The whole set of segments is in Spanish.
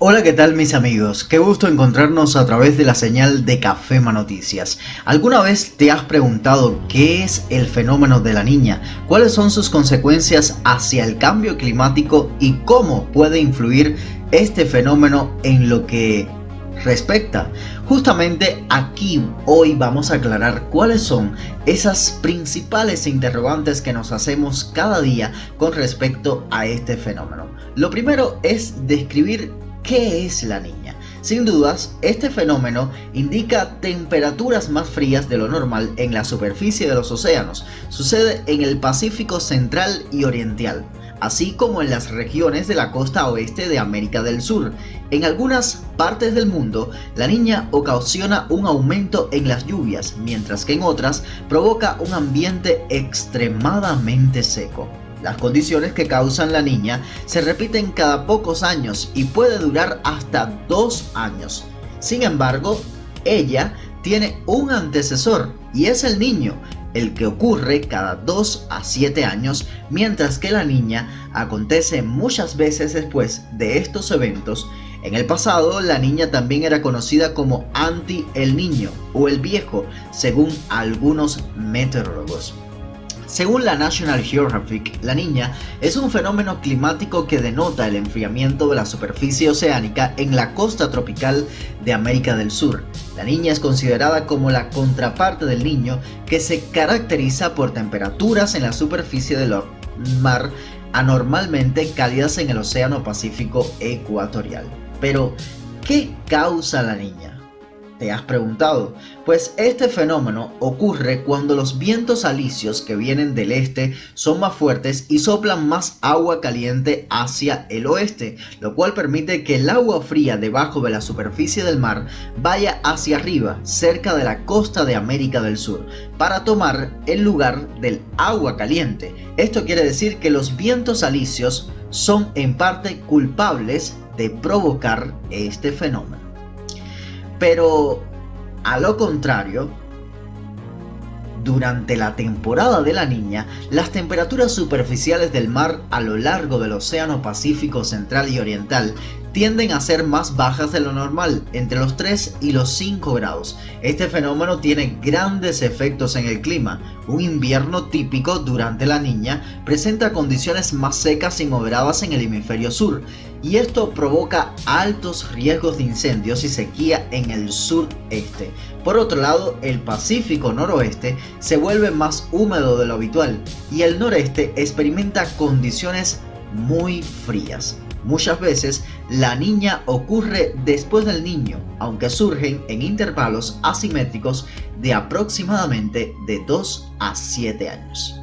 Hola, ¿qué tal mis amigos? Qué gusto encontrarnos a través de la señal de Café Noticias. ¿Alguna vez te has preguntado qué es el fenómeno de la niña? ¿Cuáles son sus consecuencias hacia el cambio climático y cómo puede influir este fenómeno en lo que respecta? Justamente aquí hoy vamos a aclarar cuáles son esas principales interrogantes que nos hacemos cada día con respecto a este fenómeno. Lo primero es describir ¿Qué es la niña? Sin dudas, este fenómeno indica temperaturas más frías de lo normal en la superficie de los océanos. Sucede en el Pacífico Central y Oriental, así como en las regiones de la costa oeste de América del Sur. En algunas partes del mundo, la niña ocasiona un aumento en las lluvias, mientras que en otras provoca un ambiente extremadamente seco. Las condiciones que causan la niña se repiten cada pocos años y puede durar hasta dos años. Sin embargo, ella tiene un antecesor y es el niño, el que ocurre cada 2 a 7 años, mientras que la niña acontece muchas veces después de estos eventos. En el pasado, la niña también era conocida como anti el niño o el viejo, según algunos meteorólogos. Según la National Geographic, la niña es un fenómeno climático que denota el enfriamiento de la superficie oceánica en la costa tropical de América del Sur. La niña es considerada como la contraparte del niño que se caracteriza por temperaturas en la superficie del mar anormalmente cálidas en el Océano Pacífico ecuatorial. Pero, ¿qué causa la niña? ¿Te has preguntado? Pues este fenómeno ocurre cuando los vientos alisios que vienen del este son más fuertes y soplan más agua caliente hacia el oeste, lo cual permite que el agua fría debajo de la superficie del mar vaya hacia arriba, cerca de la costa de América del Sur, para tomar el lugar del agua caliente. Esto quiere decir que los vientos alisios son en parte culpables de provocar este fenómeno. Pero, a lo contrario, durante la temporada de la niña, las temperaturas superficiales del mar a lo largo del Océano Pacífico Central y Oriental tienden a ser más bajas de lo normal, entre los 3 y los 5 grados. Este fenómeno tiene grandes efectos en el clima. Un invierno típico durante la niña presenta condiciones más secas y moderadas en el hemisferio sur, y esto provoca altos riesgos de incendios y sequía en el sureste. Por otro lado, el Pacífico noroeste se vuelve más húmedo de lo habitual y el noreste experimenta condiciones muy frías. Muchas veces la niña ocurre después del niño, aunque surgen en intervalos asimétricos de aproximadamente de 2 a 7 años.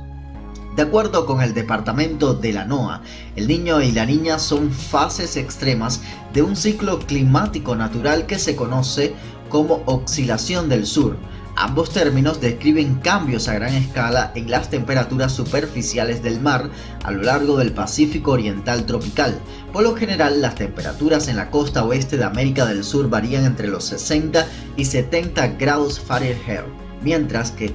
De acuerdo con el departamento de la NOAA, el niño y la niña son fases extremas de un ciclo climático natural que se conoce como oscilación del sur, Ambos términos describen cambios a gran escala en las temperaturas superficiales del mar a lo largo del Pacífico Oriental tropical. Por lo general, las temperaturas en la costa oeste de América del Sur varían entre los 60 y 70 grados Fahrenheit, mientras que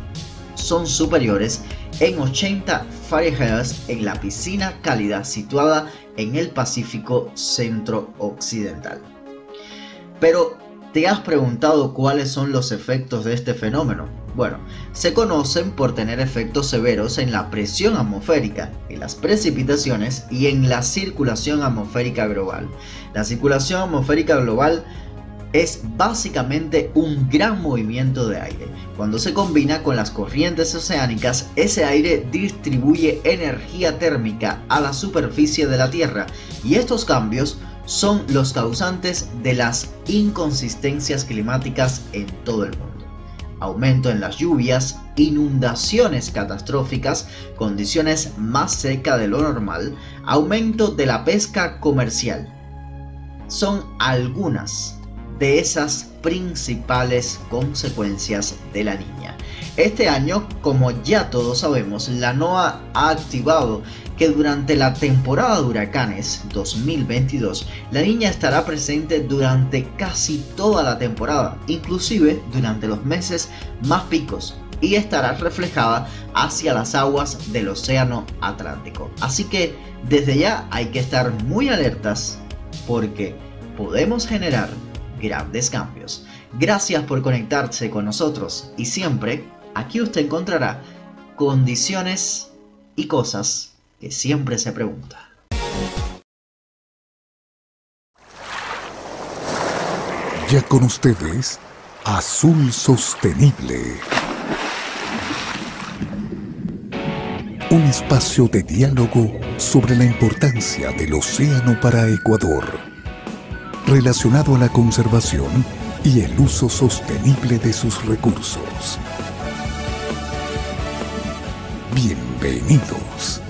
son superiores en 80 Fahrenheit en la piscina cálida situada en el Pacífico centro-occidental. Pero ¿Te has preguntado cuáles son los efectos de este fenómeno? Bueno, se conocen por tener efectos severos en la presión atmosférica, en las precipitaciones y en la circulación atmosférica global. La circulación atmosférica global es básicamente un gran movimiento de aire. Cuando se combina con las corrientes oceánicas, ese aire distribuye energía térmica a la superficie de la Tierra y estos cambios son los causantes de las inconsistencias climáticas en todo el mundo. Aumento en las lluvias, inundaciones catastróficas, condiciones más secas de lo normal, aumento de la pesca comercial. Son algunas de esas principales consecuencias de la niña. Este año, como ya todos sabemos, la NOAA ha activado que durante la temporada de huracanes 2022, la niña estará presente durante casi toda la temporada, inclusive durante los meses más picos, y estará reflejada hacia las aguas del Océano Atlántico. Así que desde ya hay que estar muy alertas porque podemos generar grandes cambios. Gracias por conectarse con nosotros y siempre aquí usted encontrará condiciones y cosas que siempre se pregunta. Ya con ustedes, Azul Sostenible. Un espacio de diálogo sobre la importancia del océano para Ecuador, relacionado a la conservación y el uso sostenible de sus recursos. Bienvenidos.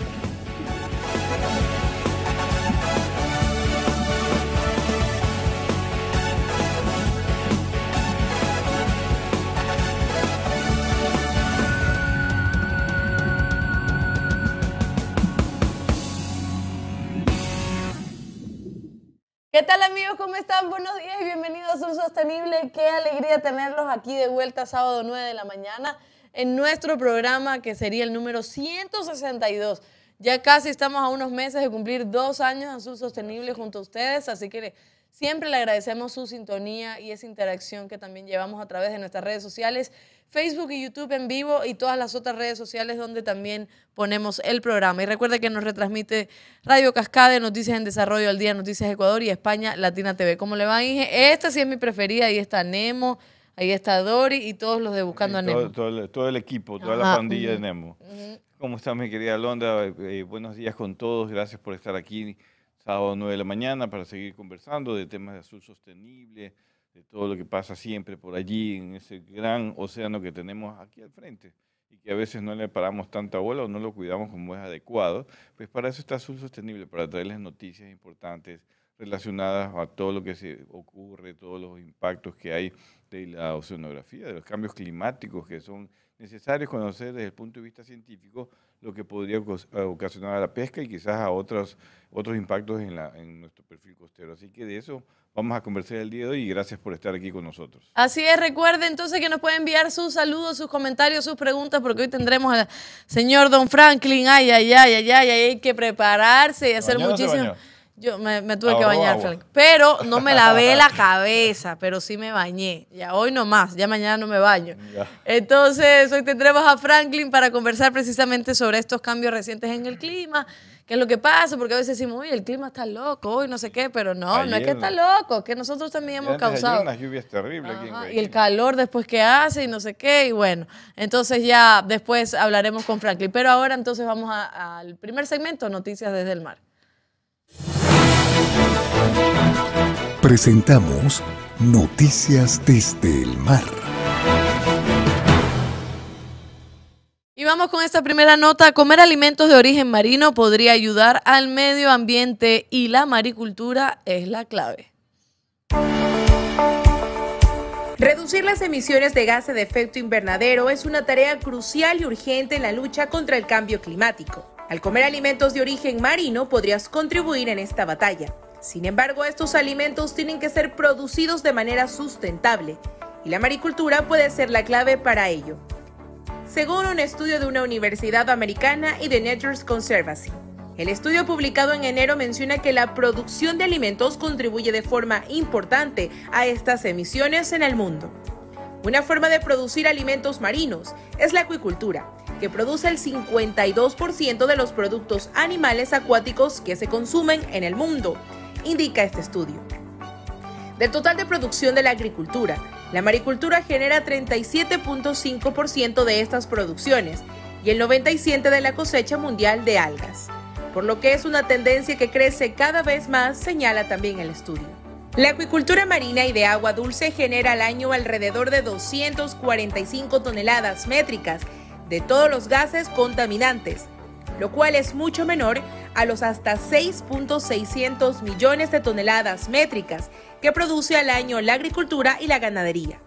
¿Qué tal amigos? ¿Cómo están? Buenos días y bienvenidos a Sur Sostenible. Qué alegría tenerlos aquí de vuelta sábado 9 de la mañana en nuestro programa que sería el número 162. Ya casi estamos a unos meses de cumplir dos años en Sur Sostenible junto a ustedes, así que siempre le agradecemos su sintonía y esa interacción que también llevamos a través de nuestras redes sociales, Facebook y YouTube en vivo y todas las otras redes sociales donde también ponemos el programa. Y recuerde que nos retransmite Radio Cascade, Noticias en Desarrollo al Día, Noticias Ecuador y España Latina TV. ¿Cómo le va, Inge? Esta sí es mi preferida, ahí está Nemo. Ahí está Dori y todos los de Buscando a Nemo. Todo, el, todo el equipo, toda la pandilla de Nemo. ¿Cómo estás, mi querida Alondra? Eh, buenos días con todos. Gracias por estar aquí sábado 9 de la mañana para seguir conversando de temas de azul sostenible, de todo lo que pasa siempre por allí en ese gran océano que tenemos aquí al frente y que a veces no le paramos tanta bola o no lo cuidamos como es adecuado. Pues para eso está Azul Sostenible, para traerles noticias importantes relacionadas a todo lo que se ocurre, todos los impactos que hay de la oceanografía, de los cambios climáticos que son necesarios conocer desde el punto de vista científico lo que podría ocasionar a la pesca y quizás a otros, otros impactos en, la, en nuestro perfil costero. Así que de eso vamos a conversar el día de hoy y gracias por estar aquí con nosotros. Así es, recuerde entonces que nos puede enviar sus saludos, sus comentarios, sus preguntas, porque hoy tendremos al señor Don Franklin. Ay, ay, ay, ay, ay, hay que prepararse y hacer muchísimo. Yo me, tuve que bañar, Frank. Pero no me lavé la cabeza, pero sí me bañé. Ya hoy no más, ya mañana no me baño. Entonces, hoy tendremos a Franklin para conversar precisamente sobre estos cambios recientes en el clima. ¿Qué es lo que pasa? Porque a veces decimos, uy, el clima está loco, hoy no sé qué, pero no, no es que está loco, que nosotros también hemos causado. unas lluvias terribles aquí Y el calor después que hace y no sé qué, y bueno, entonces ya después hablaremos con Franklin. Pero ahora entonces vamos al primer segmento, Noticias desde el Mar. Presentamos Noticias desde el Mar. Y vamos con esta primera nota. Comer alimentos de origen marino podría ayudar al medio ambiente y la maricultura es la clave. Reducir las emisiones de gases de efecto invernadero es una tarea crucial y urgente en la lucha contra el cambio climático. Al comer alimentos de origen marino podrías contribuir en esta batalla. Sin embargo, estos alimentos tienen que ser producidos de manera sustentable y la maricultura puede ser la clave para ello. Según un estudio de una universidad americana y de Nature's Conservancy, el estudio publicado en enero menciona que la producción de alimentos contribuye de forma importante a estas emisiones en el mundo. Una forma de producir alimentos marinos es la acuicultura, que produce el 52% de los productos animales acuáticos que se consumen en el mundo, indica este estudio. Del total de producción de la agricultura, la maricultura genera 37.5% de estas producciones y el 97% de la cosecha mundial de algas, por lo que es una tendencia que crece cada vez más, señala también el estudio. La acuicultura marina y de agua dulce genera al año alrededor de 245 toneladas métricas de todos los gases contaminantes, lo cual es mucho menor a los hasta 6.600 millones de toneladas métricas que produce al año la agricultura y la ganadería.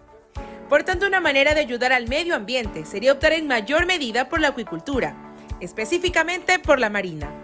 Por tanto, una manera de ayudar al medio ambiente sería optar en mayor medida por la acuicultura, específicamente por la marina.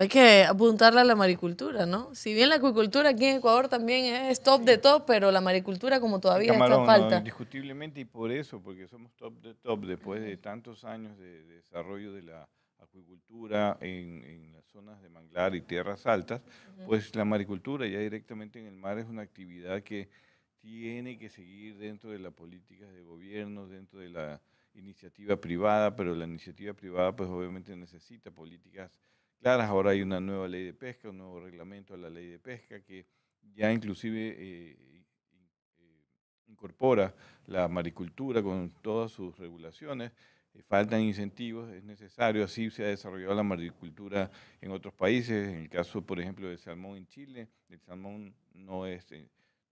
Hay que apuntarle a la maricultura, ¿no? Si bien la acuicultura aquí en Ecuador también es top de top, pero la maricultura como todavía está falta. indiscutiblemente y por eso, porque somos top de top después de tantos años de, desarrollo de la acuicultura en, las zonas de manglar y tierras altas, pues la maricultura ya directamente en el mar es una actividad que tiene que seguir dentro de las políticas de gobierno, dentro de la iniciativa privada, pero la iniciativa privada pues obviamente necesita políticas claras. Ahora hay una nueva ley de pesca, un nuevo reglamento a la ley de pesca que ya inclusive eh, eh, incorpora la maricultura con todas sus regulaciones. Eh, faltan incentivos, es necesario, así se ha desarrollado la maricultura en otros países, en el caso, por ejemplo, del salmón en Chile, el salmón no es,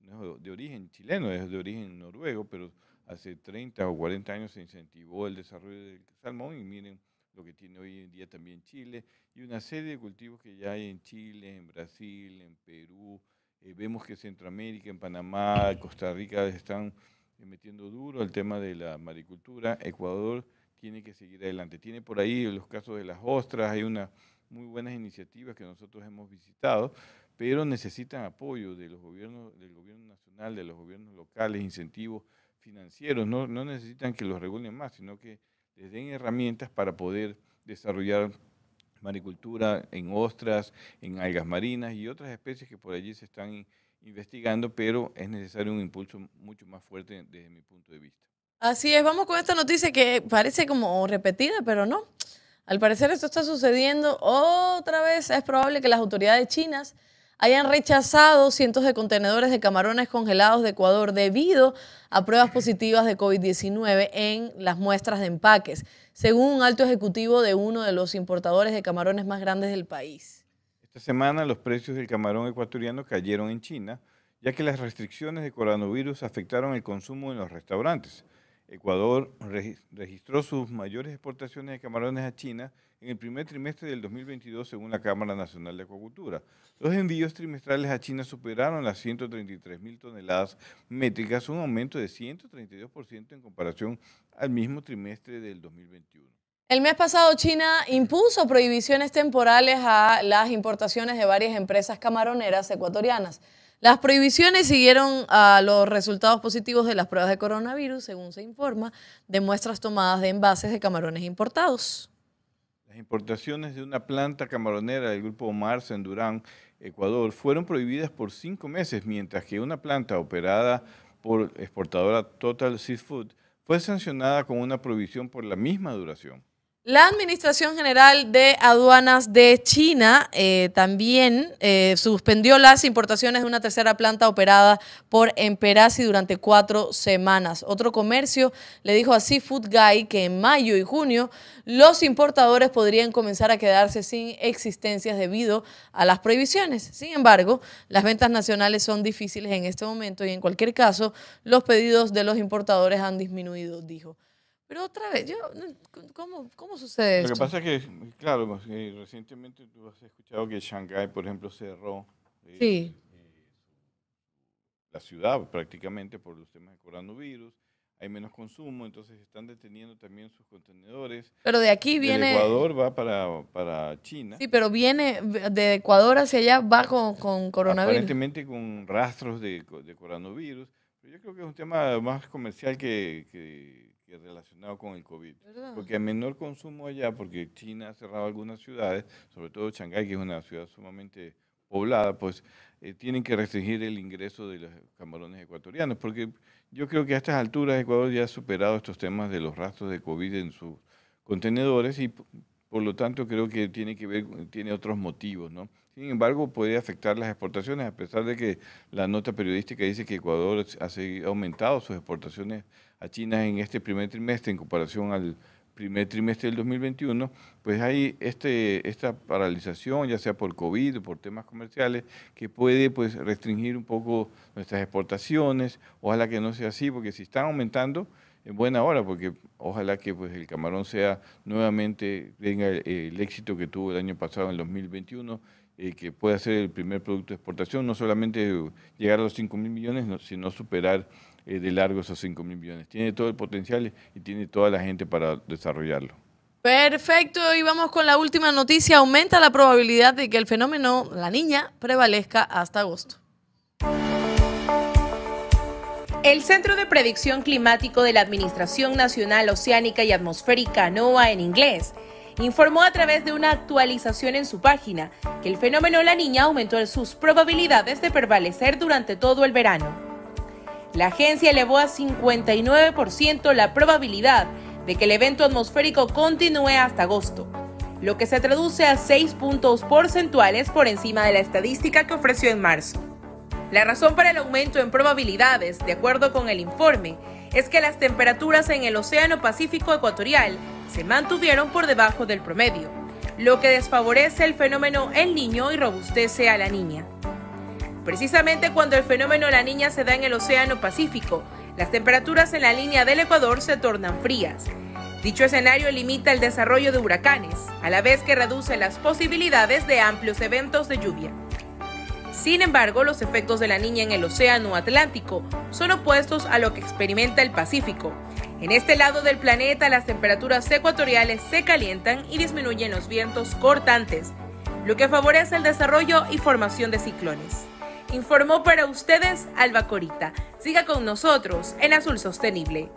no es de origen chileno, es de origen noruego, pero hace 30 o 40 años se incentivó el desarrollo del salmón y miren lo que tiene hoy en día también Chile, y una serie de cultivos que ya hay en Chile, en Brasil, en Perú. Eh, vemos que Centroamérica, en Panamá, Costa Rica están eh, metiendo duro el tema de la maricultura. Ecuador tiene que seguir adelante. Tiene por ahí los casos de las ostras, hay unas muy buenas iniciativas que nosotros hemos visitado, pero necesitan apoyo de los gobiernos, del gobierno nacional, de los gobiernos locales, incentivos financieros. No, no necesitan que los regulen más, sino que les den herramientas para poder desarrollar maricultura en ostras, en algas marinas y otras especies que por allí se están investigando, pero es necesario un impulso mucho más fuerte desde mi punto de vista. Así es, vamos con esta noticia que parece como repetida, pero no. Al parecer esto está sucediendo otra vez. Es probable que las autoridades chinas hayan rechazado cientos de contenedores de camarones congelados de Ecuador debido a pruebas positivas de COVID-19 en las muestras de empaques, según un alto ejecutivo de uno de los importadores de camarones más grandes del país. Esta semana los precios del camarón ecuatoriano cayeron en China, ya que las restricciones de coronavirus afectaron el consumo en los restaurantes. Ecuador registró sus mayores exportaciones de camarones a China en el primer trimestre del 2022 según la Cámara Nacional de Acuacultura. Los envíos trimestrales a China superaron las 133 mil toneladas métricas, un aumento de 132% en comparación al mismo trimestre del 2021. El mes pasado China impuso prohibiciones temporales a las importaciones de varias empresas camaroneras ecuatorianas. Las prohibiciones siguieron a los resultados positivos de las pruebas de coronavirus, según se informa, de muestras tomadas de envases de camarones importados. Importaciones de una planta camaronera del grupo Mars en Durán, Ecuador, fueron prohibidas por cinco meses, mientras que una planta operada por exportadora Total Seafood fue sancionada con una prohibición por la misma duración. La Administración General de Aduanas de China eh, también eh, suspendió las importaciones de una tercera planta operada por Emperasi durante cuatro semanas. Otro comercio le dijo a Seafood Guy que en mayo y junio los importadores podrían comenzar a quedarse sin existencias debido a las prohibiciones. Sin embargo, las ventas nacionales son difíciles en este momento y en cualquier caso los pedidos de los importadores han disminuido, dijo. Pero otra vez, yo, ¿cómo, cómo sucede esto? Lo que pasa es que, claro, pues, eh, recientemente tú has escuchado que Shanghái, por ejemplo, cerró eh, eh, la ciudad prácticamente por los temas de coronavirus. Hay menos consumo, entonces están deteniendo también sus contenedores. Pero de aquí viene... De Ecuador va para, para China. Sí, pero viene de Ecuador hacia allá, va con, con coronavirus. Aparentemente con rastros de, de coronavirus. Pero yo creo que es un tema más comercial que, que relacionado con el COVID. Porque a menor consumo allá, porque China ha cerrado algunas ciudades, sobre todo Shanghái, que es una ciudad sumamente poblada, pues eh, tienen que restringir el ingreso de los camarones ecuatorianos, porque yo creo que a estas alturas Ecuador ya ha superado estos temas de los rastros de COVID en sus contenedores y por lo tanto creo que tiene que ver, tiene otros motivos, ¿no? Sin embargo, puede afectar las exportaciones, a pesar de que la nota periodística dice que Ecuador ha aumentado sus exportaciones a China en este primer trimestre en comparación al primer trimestre del 2021, pues hay este, esta paralización, ya sea por COVID o por temas comerciales, que puede pues restringir un poco nuestras exportaciones. Ojalá que no sea así, porque si están aumentando, en buena hora, porque ojalá que pues el camarón sea nuevamente, tenga el éxito que tuvo el año pasado en el 2021 eh, que pueda ser el primer producto de exportación, no solamente llegar a los 5 mil millones, sino superar eh, de largo esos 5 mil millones. Tiene todo el potencial y tiene toda la gente para desarrollarlo. Perfecto, y vamos con la última noticia. Aumenta la probabilidad de que el fenómeno La Niña prevalezca hasta agosto. El Centro de Predicción Climático de la Administración Nacional Oceánica y Atmosférica, NOAA en inglés, informó a través de una actualización en su página que el fenómeno La Niña aumentó sus probabilidades de prevalecer durante todo el verano. La agencia elevó a 59% la probabilidad de que el evento atmosférico continúe hasta agosto, lo que se traduce a 6 puntos porcentuales por encima de la estadística que ofreció en marzo. La razón para el aumento en probabilidades, de acuerdo con el informe, es que las temperaturas en el Océano Pacífico Ecuatorial se mantuvieron por debajo del promedio, lo que desfavorece el fenómeno El Niño y robustece a la niña. Precisamente cuando el fenómeno La Niña se da en el Océano Pacífico, las temperaturas en la línea del Ecuador se tornan frías. Dicho escenario limita el desarrollo de huracanes, a la vez que reduce las posibilidades de amplios eventos de lluvia. Sin embargo, los efectos de la niña en el Océano Atlántico son opuestos a lo que experimenta el Pacífico. En este lado del planeta las temperaturas ecuatoriales se calientan y disminuyen los vientos cortantes, lo que favorece el desarrollo y formación de ciclones. Informó para ustedes Alba Corita. Siga con nosotros en Azul Sostenible.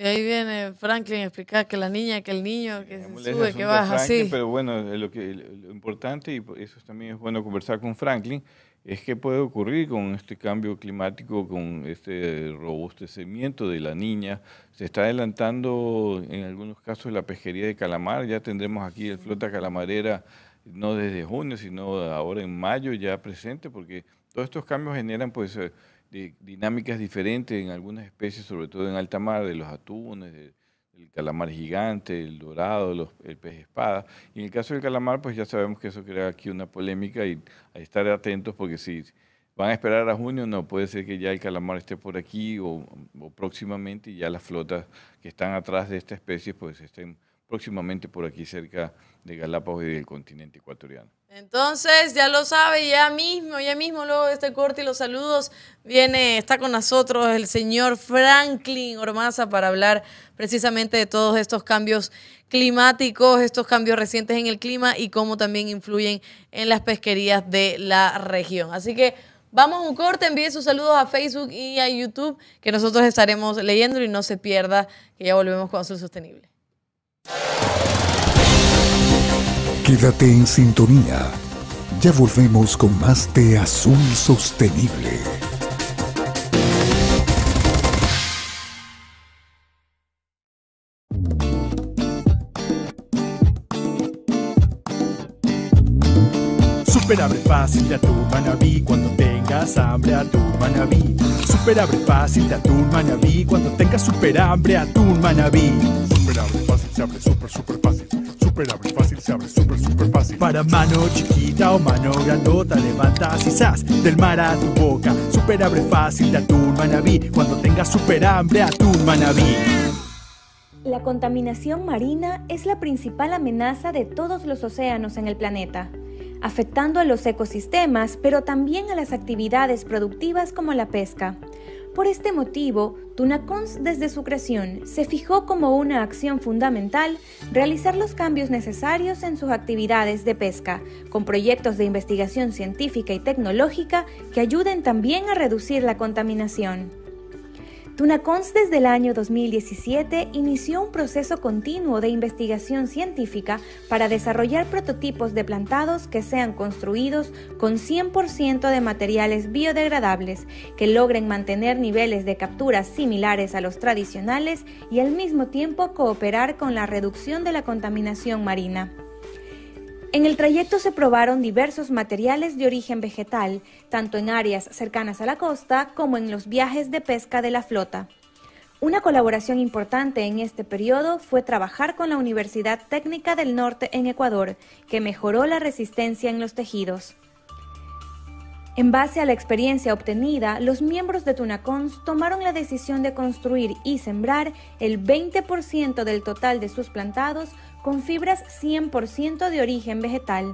Y ahí viene Franklin a explicar que la niña, que el niño, que se sube, que baja, así. Pero bueno, lo, que, lo importante, y eso también es bueno conversar con Franklin, es que puede ocurrir con este cambio climático, con este robustecimiento de la niña. Se está adelantando en algunos casos la pesquería de calamar, ya tendremos aquí el flota calamarera no desde junio, sino ahora en mayo ya presente, porque todos estos cambios generan pues eh, de dinámicas diferentes en algunas especies, sobre todo en alta mar, de los atunes, el calamar gigante, el dorado, el pez espada. Y en el caso del calamar, pues ya sabemos que eso crea aquí una polémica y hay que estar atentos porque si van a esperar a junio, no, puede ser que ya el calamar esté por aquí o, o próximamente y ya las flotas que están atrás de esta especie pues estén próximamente por aquí cerca de Galápagos y del continente ecuatoriano. Entonces, ya lo sabe, ya mismo, ya mismo, luego de este corte y los saludos, viene, está con nosotros el señor Franklin Ormaza para hablar precisamente de todos estos cambios climáticos, estos cambios recientes en el clima y cómo también influyen en las pesquerías de la región. Así que vamos a un corte, envíe sus saludos a Facebook y a YouTube, que nosotros estaremos leyendo y no se pierda, que ya volvemos con Azul Sostenible. Quédate en sintonía. Ya volvemos con más de Azul Sostenible. Super abre fácil de atún manabí cuando tengas hambre atún manabí. Super abre fácil de atún manabí cuando tengas super hambre atún manabí. Se abre super super fácil. Super abre fácil se abre super super fácil. Para mano chiquita o mano grandota levantas y sas del mar a tu boca. Super abre fácil de atún manabí cuando tengas super hambre atún manabí. La contaminación marina es la principal amenaza de todos los océanos en el planeta afectando a los ecosistemas, pero también a las actividades productivas como la pesca. Por este motivo, Tunacons desde su creación se fijó como una acción fundamental realizar los cambios necesarios en sus actividades de pesca, con proyectos de investigación científica y tecnológica que ayuden también a reducir la contaminación. Tunacons desde el año 2017 inició un proceso continuo de investigación científica para desarrollar prototipos de plantados que sean construidos con 100% de materiales biodegradables, que logren mantener niveles de captura similares a los tradicionales y al mismo tiempo cooperar con la reducción de la contaminación marina. En el trayecto se probaron diversos materiales de origen vegetal, tanto en áreas cercanas a la costa como en los viajes de pesca de la flota. Una colaboración importante en este periodo fue trabajar con la Universidad Técnica del Norte en Ecuador, que mejoró la resistencia en los tejidos. En base a la experiencia obtenida, los miembros de Tunacons tomaron la decisión de construir y sembrar el 20% del total de sus plantados con fibras 100% de origen vegetal.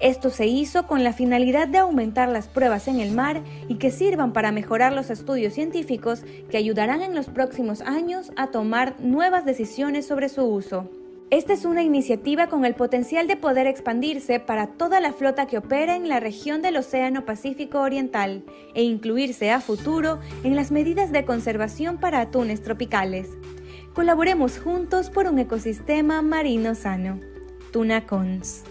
Esto se hizo con la finalidad de aumentar las pruebas en el mar y que sirvan para mejorar los estudios científicos que ayudarán en los próximos años a tomar nuevas decisiones sobre su uso. Esta es una iniciativa con el potencial de poder expandirse para toda la flota que opera en la región del Océano Pacífico Oriental e incluirse a futuro en las medidas de conservación para atunes tropicales. Colaboremos juntos por un ecosistema marino sano. Tunacons.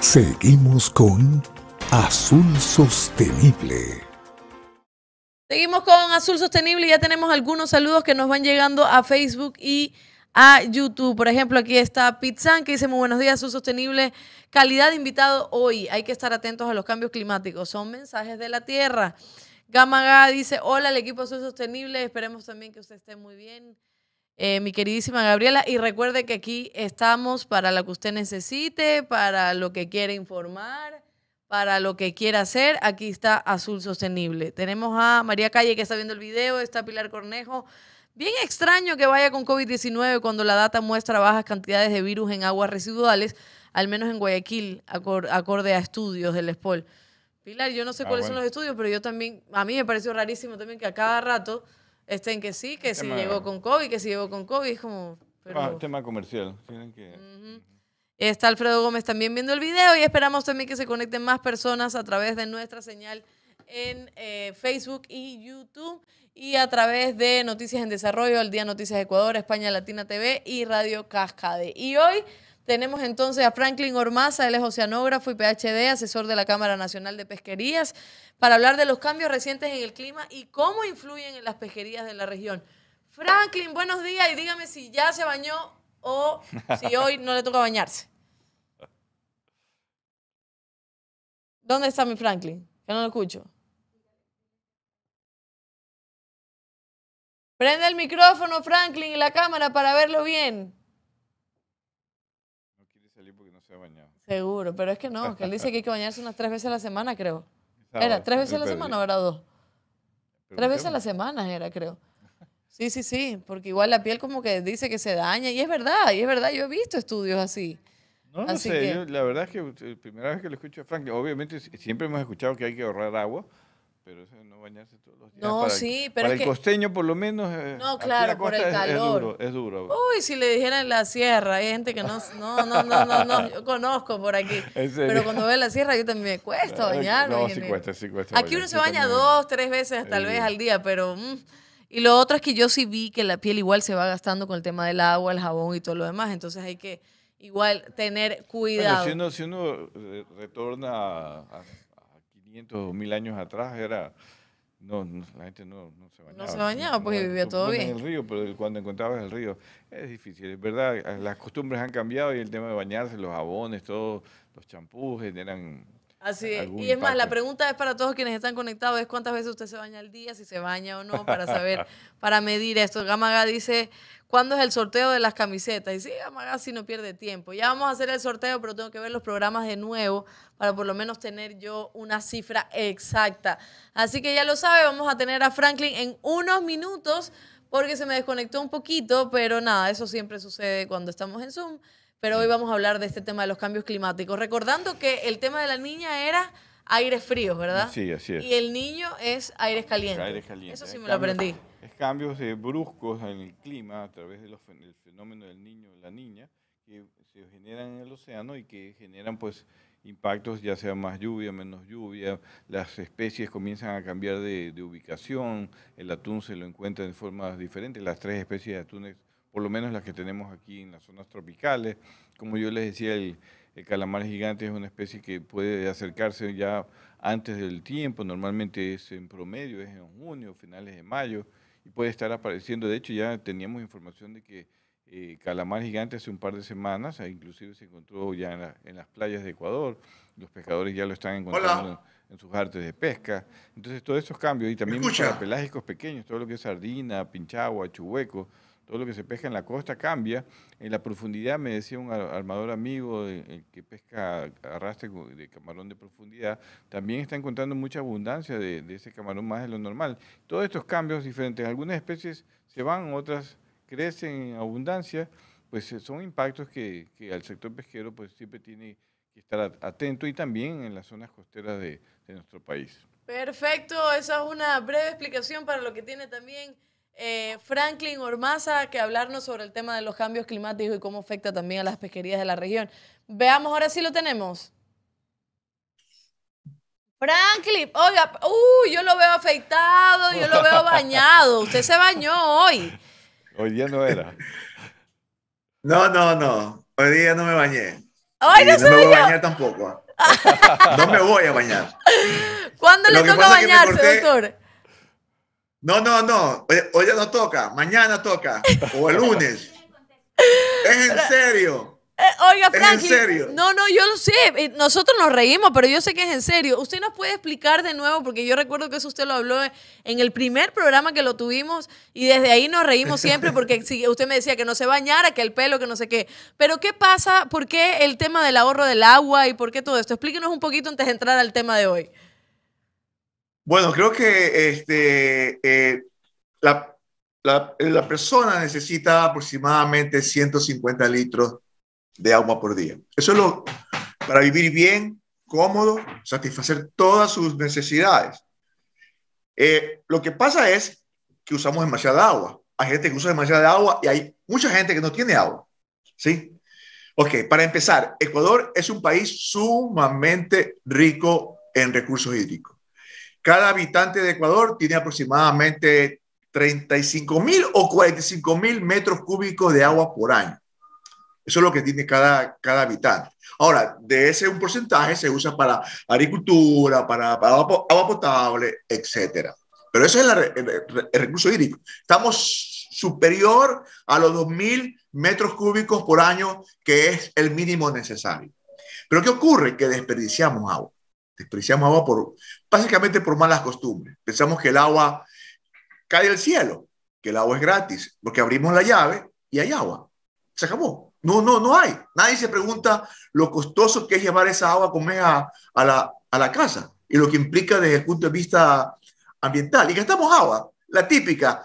Seguimos con Azul Sostenible. Seguimos con Azul Sostenible y ya tenemos algunos saludos que nos van llegando a Facebook y a YouTube. Por ejemplo, aquí está Pizzan que dice muy buenos días, Azul Sostenible. Calidad de invitado hoy. Hay que estar atentos a los cambios climáticos. Son mensajes de la Tierra. Gamaga dice, hola al equipo Azul Sostenible. Esperemos también que usted esté muy bien. Eh, mi queridísima Gabriela, y recuerde que aquí estamos para lo que usted necesite, para lo que quiere informar para lo que quiera hacer, aquí está Azul Sostenible. Tenemos a María Calle que está viendo el video, está Pilar Cornejo. Bien extraño que vaya con COVID-19 cuando la data muestra bajas cantidades de virus en aguas residuales, al menos en Guayaquil, acorde a estudios del SPOL. Pilar, yo no sé ah, cuáles son los estudios, pero yo también, a mí me pareció rarísimo también que a cada rato estén que sí, que si llegó con COVID, que si llegó con COVID, es como... Pero... tema comercial, tienen que... Está Alfredo Gómez también viendo el video y esperamos también que se conecten más personas a través de nuestra señal en eh, Facebook y YouTube y a través de Noticias en Desarrollo, el Día Noticias Ecuador, España Latina TV y Radio Cascade. Y hoy tenemos entonces a Franklin Ormaza, él es oceanógrafo y PhD, asesor de la Cámara Nacional de Pesquerías, para hablar de los cambios recientes en el clima y cómo influyen en las pesquerías de la región. Franklin, buenos días y dígame si ya se bañó o si hoy no le toca bañarse. ¿Dónde está mi Franklin? Que no lo escucho. Prende el micrófono, Franklin, y la cámara para verlo bien. No quiere salir porque no se ha bañado. Seguro, pero es que no, que él dice que hay que bañarse unas tres veces a la semana, creo. Era tres veces a la semana o era dos. Tres veces a la semana era, creo. Sí, sí, sí, porque igual la piel como que dice que se daña y es verdad, y es verdad, yo he visto estudios así. No, no sé, la verdad es que la eh, primera vez que lo escucho a Frank, obviamente siempre hemos escuchado que hay que ahorrar agua, pero eso no bañarse todos los días. No, sí, pero para el costeño por lo menos. Eh, no, claro, por el calor. Es, duro, Uy, si le dijeran en la sierra, hay gente que no, no, no, no, no, no yo conozco por aquí. Pero cuando ve la sierra yo también me cuesta bañarme. No, sí cuesta, sí cuesta. Aquí uno se baña dos, tres veces tal vez al día, pero... Mm, y lo otro es que yo sí vi que la piel igual se va gastando con el tema del agua, el jabón y todo lo demás, entonces hay que igual tener cuidado. si, uno, si uno retorna a, 500 o 1000 años atrás, era... No, la gente no, no, se bañaba. No se bañaba porque vivía todo bien. En el río, pero cuando encontrabas el río es difícil. Es verdad, las costumbres han cambiado y el tema de bañarse, los jabones, todos los champús generan Así es. Y es más, la pregunta es para todos quienes están conectados, es cuántas veces usted se baña al día, si se baña o no, para saber, para medir esto. Gamaga dice, ¿cuándo es el sorteo de las camisetas? Y sí, sí no pierde tiempo. Ya vamos a hacer el sorteo, pero tengo que ver los programas de nuevo para por lo menos tener yo una cifra exacta. Así que ya lo sabe, vamos a tener a Franklin en unos minutos porque se me desconectó un poquito, pero nada, eso siempre sucede cuando estamos en Zoom pero hoy vamos a hablar de este tema de los cambios climáticos. Recordando que el tema de la niña era aires fríos, ¿verdad? Sí, así es. Y el niño es aires calientes. Aires calientes. Eso sí me lo aprendí. Es cambios bruscos en el clima a través del fenómeno del niño o la niña que se generan en el océano y que generan pues impactos, ya sea más lluvia, menos lluvia, las especies comienzan a cambiar de, ubicación, el atún se lo encuentra de formas diferentes, las tres especies de atunes por lo menos las que tenemos aquí en las zonas tropicales. Como yo les decía, el, calamar gigante es una especie que puede acercarse ya antes del tiempo, normalmente es en promedio, es en junio, finales de mayo, y puede estar apareciendo. De hecho, ya teníamos información de que eh, calamar gigante hace un par de semanas, e inclusive se encontró ya en, las playas de Ecuador, los pescadores ya lo están encontrando en, sus artes de pesca. Entonces, todos esos cambios, y también para pelágicos pequeños, todo lo que es sardina, pinchagua, chuhueco, todo lo que se pesca en la costa cambia. En la profundidad, me decía un armador amigo que pesca arrastre de camarón de profundidad, también está encontrando mucha abundancia de, ese camarón más de lo normal. Todos estos cambios diferentes, algunas especies se van, otras crecen en abundancia, pues eh, son impactos que, que al sector pesquero pues siempre tiene que estar atento y también en las zonas costeras de, de nuestro país. Perfecto, esa es una breve explicación para lo que tiene también eh, Franklin Ormaza que hablarnos sobre el tema de los cambios climáticos y cómo afecta también a las pesquerías de la región. Veamos, ahora sí lo tenemos. Franklin, oiga, uh, yo lo veo afeitado, yo lo veo bañado. Usted se bañó hoy. Hoy día no era. No, no, no. Hoy día no me bañé. Hoy no, no me voy a bañar tampoco. no me voy a bañar. ¿Cuándo le toca bañarse, doctor? No, no, no. Hoy, ya no toca. Mañana toca. O el lunes. es en serio. Eh, oiga, Frankie. ¿Es en serio? No, no, yo lo sé. Eh, nosotros nos reímos, pero yo sé que es en serio. ¿Usted nos puede explicar de nuevo? Porque yo recuerdo que eso usted lo habló en el primer programa que lo tuvimos y desde ahí nos reímos siempre porque usted me decía que no se bañara, que el pelo, que no sé qué. Pero ¿qué pasa? ¿Por qué el tema del ahorro del agua y por qué todo esto? Explíquenos un poquito antes de entrar al tema de hoy. Bueno, creo que este, eh, la, persona necesita aproximadamente 150 litros de agua por día. Eso es lo para vivir bien, cómodo, satisfacer todas sus necesidades. Eh, lo que pasa es que usamos demasiada agua. Hay gente que usa demasiada agua y hay mucha gente que no tiene agua. ¿Sí? Ok, para empezar, Ecuador es un país sumamente rico en recursos hídricos. Cada habitante de Ecuador tiene aproximadamente 35 mil o 45 mil metros cúbicos de agua por año. Eso es lo que tiene cada, cada habitante. Ahora, de ese un porcentaje se usa para agricultura, para, agua, potable, etc. Pero ese es el, recurso hídrico. Estamos superior a los 2.000 metros cúbicos por año, que es el mínimo necesario. Pero ¿qué ocurre? Que desperdiciamos agua. Desperdiciamos agua por, básicamente por malas costumbres. Pensamos que el agua cae del cielo, que el agua es gratis, porque abrimos la llave y hay agua. Se acabó. No, no, no hay. Nadie se pregunta lo costoso que es llevar esa agua a a, la, a la casa y lo que implica desde el punto de vista ambiental. Y gastamos agua, la típica.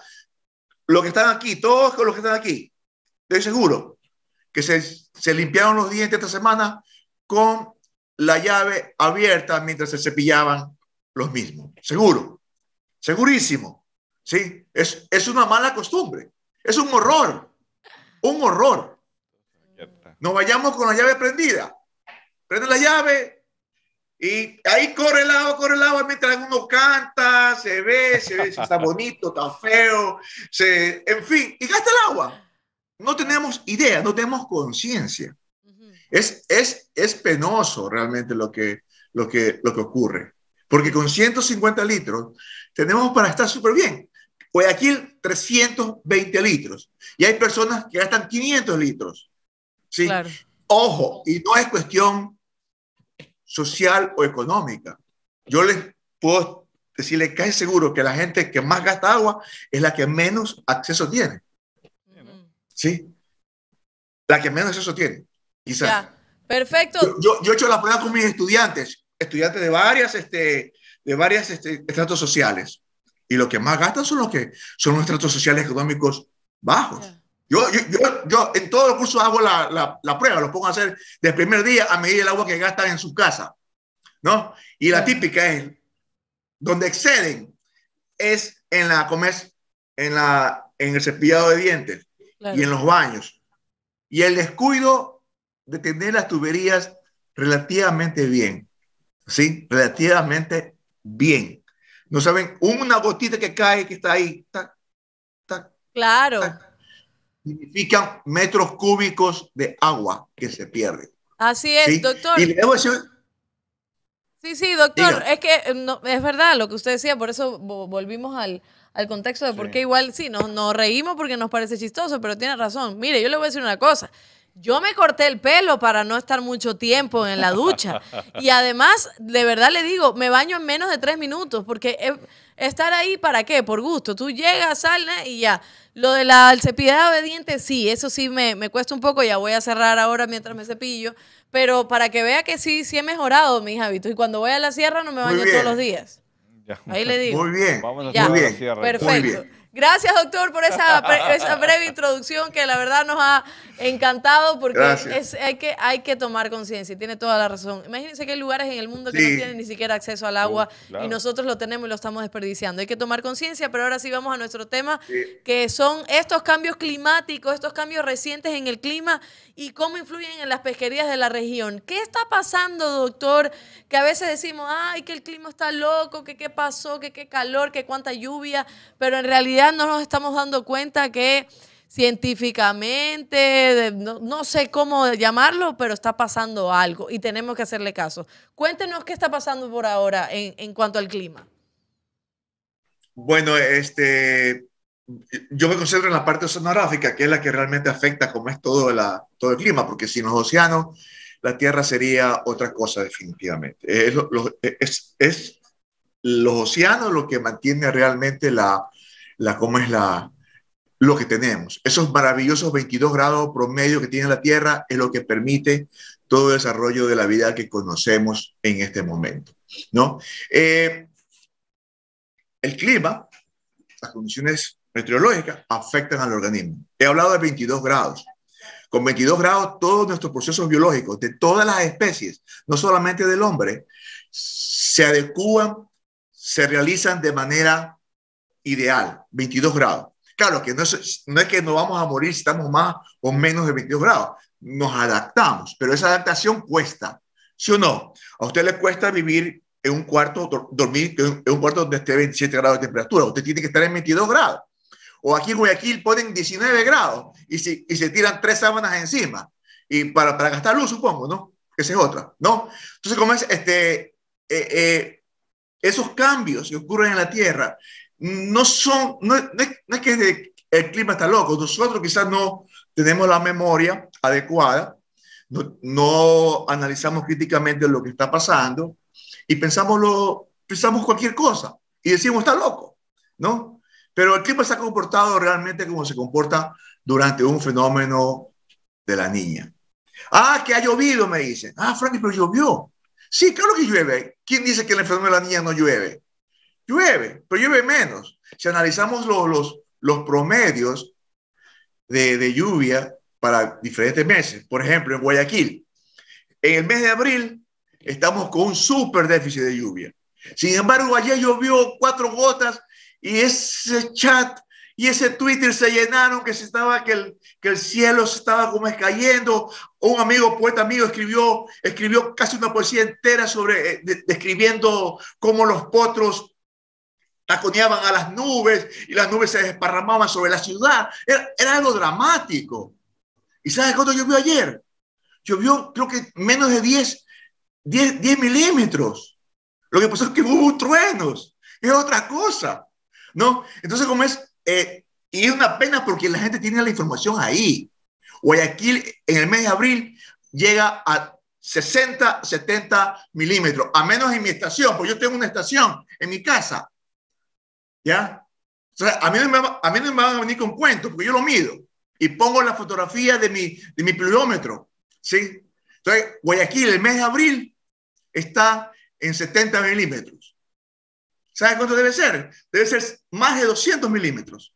Los que están aquí, todos los que están aquí, estoy seguro que se, se limpiaron los dientes esta semana con la llave abierta mientras se cepillaban los mismos. Seguro, segurísimo. ¿Sí? Es, es una mala costumbre. Es un horror. Un horror. Nos vayamos con la llave prendida. Prende la llave y ahí corre el agua, corre el agua mientras uno canta, se ve, se ve si está bonito, está feo, se, en fin, y gasta el agua. No tenemos idea, no tenemos conciencia. Es, es, es penoso realmente lo que, lo, que, lo que ocurre. Porque con 150 litros tenemos para estar súper bien. aquí 320 litros. Y hay personas que gastan 500 litros. ¿sí? Ojo, y no es cuestión social o económica. Yo les puedo decirle que es seguro que la gente que más gasta agua es la que menos acceso tiene. ¿Sí? La que menos acceso tiene, quizás. Perfecto. Yo, yo, he hecho la prueba con mis estudiantes, estudiantes de varias, este, de varias este, estratos sociales. Y lo que más gastan son los que son los estratos sociales económicos bajos. Yo, yo, yo, en todos los cursos hago la, la, la, prueba, lo pongo a hacer del primer día a medir el agua que gastan en su casa, ¿no? Y la típica es, donde exceden, es en la, comes, en la, en el cepillado de dientes y en los baños. Y el descuido de tener las tuberías relativamente bien, ¿sí? Relativamente bien. No saben, una gotita que cae, que está ahí, claro significan metros cúbicos de agua que se pierde. Así es, doctor. Y Sí, sí, doctor, es que eh, es verdad lo que usted decía, por eso volvimos al, contexto de por qué igual, sí, nos, nos reímos porque nos parece chistoso, pero tiene razón. Mire, yo le voy a decir una cosa. Yo me corté el pelo para no estar mucho tiempo en la ducha. Y además, de verdad le digo, me baño en menos de tres minutos, porque estar ahí, ¿para qué? Por gusto. Tú llegas, sales y ya. Lo de la cepillado de dientes, sí, eso sí me, me, cuesta un poco, ya voy a cerrar ahora mientras me cepillo, pero para que vea que sí, sí he mejorado mis hábitos y cuando voy a la sierra no me baño todos los días. Ahí le digo. Muy bien. Vámonos ya. Muy bien. Perfecto. Gracias, doctor, por esa, esa breve introducción que la verdad nos ha encantado porque es, hay, que, hay que tomar conciencia y tiene toda la razón. Imagínense que hay lugares en el mundo que no tienen ni siquiera acceso al agua y nosotros lo tenemos y lo estamos desperdiciando. Hay que tomar conciencia, pero ahora sí vamos a nuestro tema, que son estos cambios climáticos, estos cambios recientes en el clima y cómo influyen en las pesquerías de la región. ¿Qué está pasando, doctor? Que a veces decimos, ay, que el clima está loco, que qué pasó, que qué calor, que cuánta lluvia, pero en realidad no nos estamos dando cuenta que científicamente, no, sé cómo llamarlo, pero está pasando algo y tenemos que hacerle caso. Cuéntenos qué está pasando por ahora en, cuanto al clima. Bueno, este, yo me concentro en la parte oceanográfica, que es la que realmente afecta como es todo, la, todo el clima, porque sin los océanos, la Tierra sería otra cosa definitivamente. Es, es, es los océanos lo que mantiene realmente la, la, cómo es la, lo que tenemos. Esos maravillosos 22 grados promedio que tiene la Tierra es lo que permite todo el desarrollo de la vida que conocemos en este momento. ¿no? Eh, el clima, las condiciones meteorológicas afectan al organismo. He hablado de 22 grados. Con 22 grados, todos nuestros procesos biológicos de todas las especies, no solamente del hombre, se adecúan, se realizan de manera ideal, 22 grados. Claro que no es, no es que nos vamos a morir si estamos más o menos de 22 grados. Nos adaptamos, pero esa adaptación cuesta. ¿Sí o no? A usted le cuesta vivir en un cuarto, dormir en un cuarto donde esté 27 grados de temperatura. Usted tiene que estar en 22 grados. O aquí en Guayaquil ponen 19 grados y, si, y se tiran tres sábanas encima. Y para, para gastar luz, supongo, ¿no? Esa es otra, ¿no? Entonces, como es, este, eh, eh, esos cambios que ocurren en la Tierra no son, no, es, que el clima está loco, nosotros quizás no tenemos la memoria adecuada, no, analizamos críticamente lo que está pasando y pensamos, lo, pensamos cualquier cosa y decimos está loco, ¿no? Pero el clima se ha comportado realmente como se comporta durante un fenómeno de la niña. Ah, que ha llovido, me dicen. Ah, Frankie, pero llovió. Sí, claro que llueve. ¿Quién dice que en el fenómeno de la niña no llueve? Llueve, pero llueve menos. Si analizamos los, los, los promedios de, de, lluvia para diferentes meses, por ejemplo, en Guayaquil, en el mes de abril estamos con un súper déficit de lluvia. Sin embargo, ayer llovió cuatro gotas y ese chat y ese Twitter se llenaron que se estaba que el, que el cielo se estaba como cayendo. Un amigo, poeta amigo, escribió, escribió casi una poesía entera sobre, eh, describiendo cómo los potros taconeaban a las nubes y las nubes se desparramaban sobre la ciudad. Era, algo dramático. ¿Y sabes cuánto llovió ayer? Llovió creo que menos de 10, 10, 10 milímetros. Lo que pasó es que hubo truenos. Es otra cosa. ¿No? Entonces, como es, eh, y es una pena porque la gente tiene la información ahí. Guayaquil en el mes de abril llega a 60, 70 milímetros, a menos en mi estación, porque yo tengo una estación en mi casa ¿Ya? O sea, a mí, no me, a mí no me van a venir con cuentos, porque yo lo mido y pongo la fotografía de mi, de mi pluviómetro. ¿sí? Entonces, Guayaquil, el mes de abril, está en 70 milímetros. ¿Sabes cuánto debe ser? Debe ser más de 200 milímetros.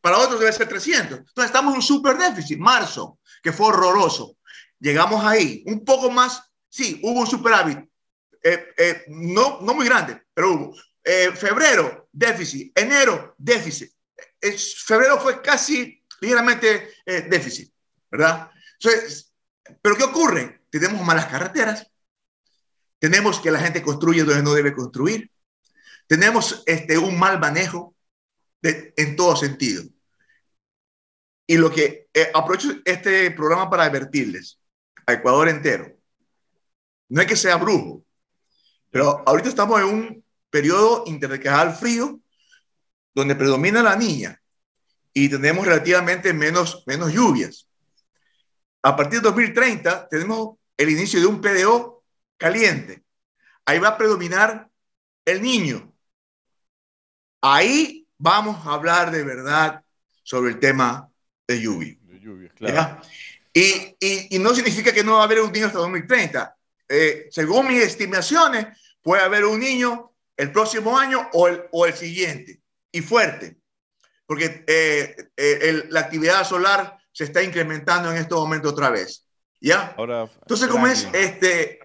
Para otros debe ser 300. Entonces, estamos en un super déficit. Marzo, que fue horroroso. Llegamos ahí. Un poco más, sí, hubo un superávit. Eh, eh, no, no muy grande, pero hubo. Eh, febrero, déficit. Enero, déficit. febrero fue casi ligeramente eh, déficit, ¿verdad? Entonces, ¿pero qué ocurre? Tenemos malas carreteras, tenemos que la gente construye donde no debe construir, tenemos este, un mal manejo en todo sentido. Y lo que eh, aprovecho este programa para advertirles a Ecuador entero, no es que sea brujo, pero ahorita estamos en un periodo interdecadal frío, donde predomina la niña y tenemos relativamente menos, menos lluvias. A partir de 2030 tenemos el inicio de un PDO caliente. Ahí va a predominar el niño. Ahí vamos a hablar de verdad sobre el tema de lluvia. y, y, no significa que no va a haber un niño hasta 2030. Eh, según mis estimaciones, puede haber un niño el próximo año o el, o el siguiente, y fuerte. porque la actividad solar se está incrementando en estos momentos otra vez. ¿Ya? Ahora, Entonces, ¿cómo es? Este,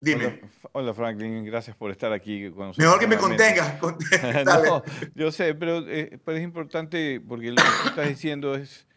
dime. Hola, Franklin, gracias por estar aquí con nosotros. Mejor que me contengas. no, yo sé, pero, pero, es importante porque lo que tú estás diciendo es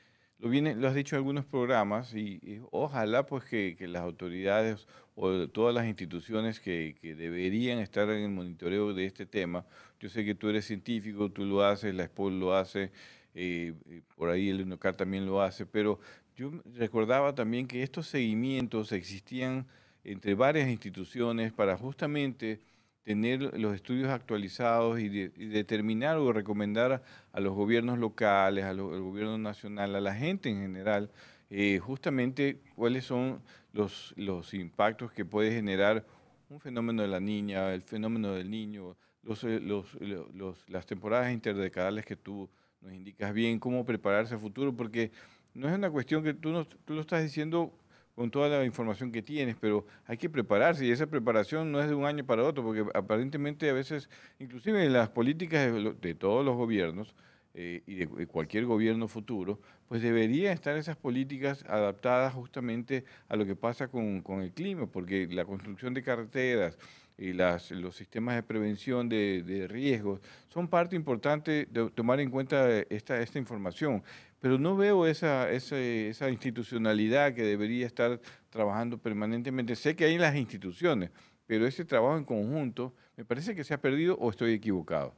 lo, viene, lo has dicho en algunos programas y, ojalá pues que, las autoridades o todas las instituciones que, deberían estar en el monitoreo de este tema, yo sé que tú eres científico, tú lo haces, la SPOL lo hace, eh, eh, por ahí el UNOCAR también lo hace, pero yo recordaba también que estos seguimientos existían entre varias instituciones para justamente tener los estudios actualizados y, determinar o recomendar a los gobiernos locales, al gobierno nacional, a la gente en general, eh, justamente cuáles son los, los impactos que puede generar un fenómeno de la niña, el fenómeno del niño, los, eh, los, las temporadas interdecadales que tú nos indicas bien, cómo prepararse a futuro, porque no es una cuestión que tú, tú lo estás diciendo con toda la información que tienes, pero hay que prepararse y esa preparación no es de un año para otro, porque aparentemente a veces, inclusive en las políticas de, todos los gobiernos eh, y de, cualquier gobierno futuro, pues deberían estar esas políticas adaptadas justamente a lo que pasa con, con el clima, porque la construcción de carreteras, y las, los sistemas de prevención de, de, riesgos son parte importante de tomar en cuenta esta, esta información pero no veo esa, esa, institucionalidad que debería estar trabajando permanentemente. Sé que hay en las instituciones, pero ese trabajo en conjunto me parece que se ha perdido o estoy equivocado.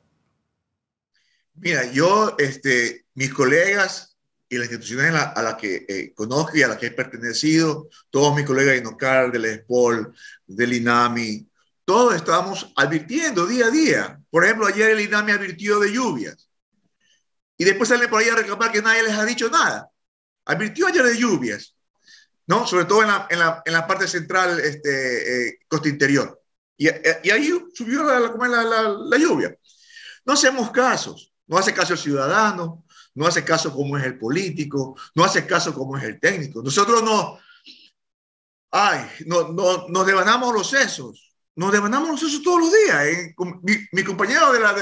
Mira, yo, este, mis colegas y las instituciones a las que eh, conozco y a las que he pertenecido, todos mis colegas de INOCAR, del ESPOL, del INAMI, todos estamos advirtiendo día a día. Por ejemplo, ayer el INAMI advirtió de lluvias y después salen por ahí a reclamar que nadie les ha dicho nada. Advirtió ayer de lluvias, ¿no? Sobre todo en la, en la, en la parte central, este, eh, costa interior. Y, y, ahí subió la, la, la, lluvia. No hacemos casos, no hace caso el ciudadano, no hace caso cómo es el político, no hace caso cómo es el técnico. Nosotros no, ay, no, no, nos devanamos los sesos, nos devanamos los sesos todos los días. ¿eh? Mi, compañero de la,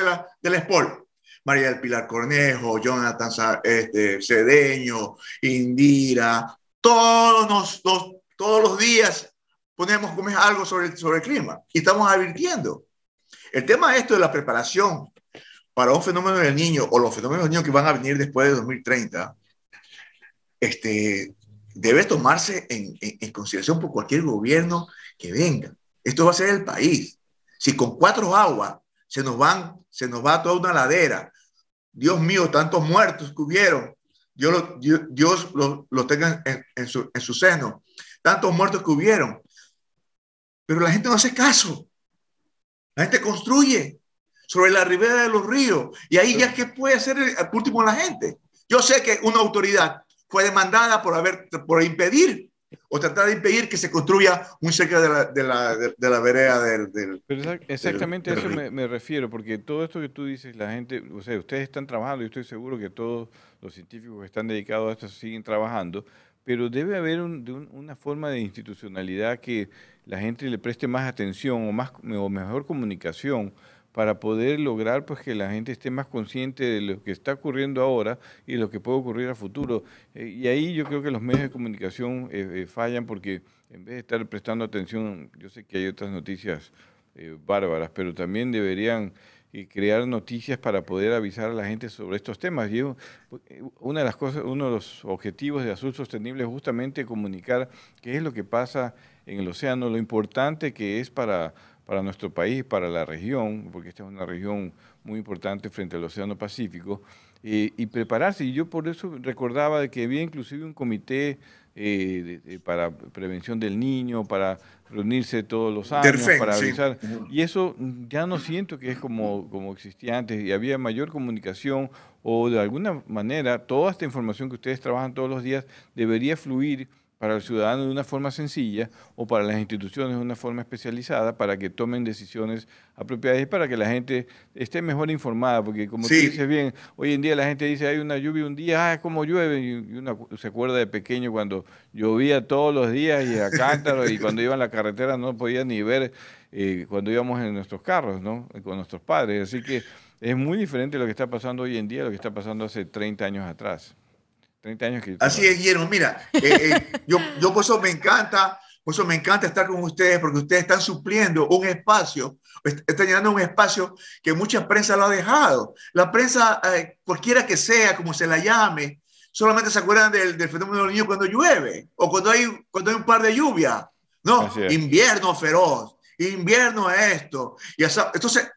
de la, SPOL, María del Pilar Cornejo, Jonathan este, Cedeño, Indira, todos, todos los días ponemos algo sobre, sobre el clima y estamos advirtiendo. El tema de esto de la preparación para un fenómeno del niño o los fenómenos del niño que van a venir después de 2030, este, debe tomarse en, en consideración por cualquier gobierno que venga. Esto va a ser el país. Si con cuatro aguas se nos van, se nos va toda una ladera. Dios mío, tantos muertos que hubieron. Dios, lo, Dios lo, tenga en, su, en su seno. Tantos muertos que hubieron. Pero la gente no hace caso. La gente construye sobre la ribera de los ríos. Y ahí ya, ¿qué puede hacer el, último la gente? Yo sé que una autoridad fue demandada por, haber, por impedir o tratar de impedir que se construya muy cerca de la, de la, de, la vereda del... Pero exactamente a eso me, me, refiero, porque todo esto que tú dices, la gente, o sea, ustedes están trabajando, y estoy seguro que todos los científicos que están dedicados a esto siguen trabajando, pero debe haber una forma de institucionalidad que la gente le preste más atención o, más, o mejor comunicación para poder lograr pues que la gente esté más consciente de lo que está ocurriendo ahora y lo que puede ocurrir a futuro. Eh, y ahí yo creo que los medios de comunicación eh, eh, fallan porque en vez de estar prestando atención, yo sé que hay otras noticias bárbaras, pero también deberían crear noticias para poder avisar a la gente sobre estos temas. Y una de las cosas, uno de los objetivos de Azul Sostenible es justamente comunicar qué es lo que pasa en el océano, lo importante que es para para nuestro país, para la región, porque esta es una región muy importante frente al Océano Pacífico, eh, y prepararse. Y yo por eso recordaba de que había inclusive un comité eh, para prevención del niño, para reunirse todos los años, para avisar. Y eso ya no siento que es como, como existía antes, y había mayor comunicación, o de alguna manera toda esta información que ustedes trabajan todos los días debería fluir para el ciudadano de una forma sencilla o para las instituciones de una forma especializada para que tomen decisiones apropiadas y para que la gente esté mejor informada, porque como tú dices bien, hoy en día la gente dice hay una lluvia un día, ah, como llueve, y uno se acuerda de pequeño cuando llovía todos los días y a cántaro y cuando iba en la carretera no podía ni ver eh, cuando íbamos en nuestros carros, ¿no? Con nuestros padres, así que Es muy diferente lo que está pasando hoy en día a lo que está pasando hace 30 años atrás. 30 años que... Así es, Guillermo. Mira, eh, eh, yo, yo por eso me encanta, por eso me encanta estar con ustedes, porque ustedes están supliendo un espacio, están llenando un espacio que mucha prensa lo ha dejado. La prensa, eh, cualquiera que sea, como se la llame, solamente se acuerdan del, del, fenómeno del niño cuando llueve o cuando hay, cuando hay un par de lluvia. No, invierno feroz, invierno esto. Y entonces,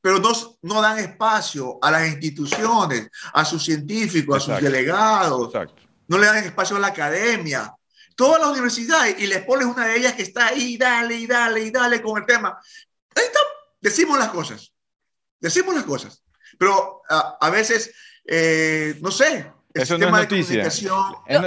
pero no, no dan espacio a las instituciones, a sus científicos, a sus delegados. No le dan espacio a la academia. Todas las universidades, y les pones una de ellas que está ahí, dale, y dale, y dale con el tema. Ahí está, decimos las cosas. Decimos las cosas. Pero a, veces, eh, no sé, eso no es noticia.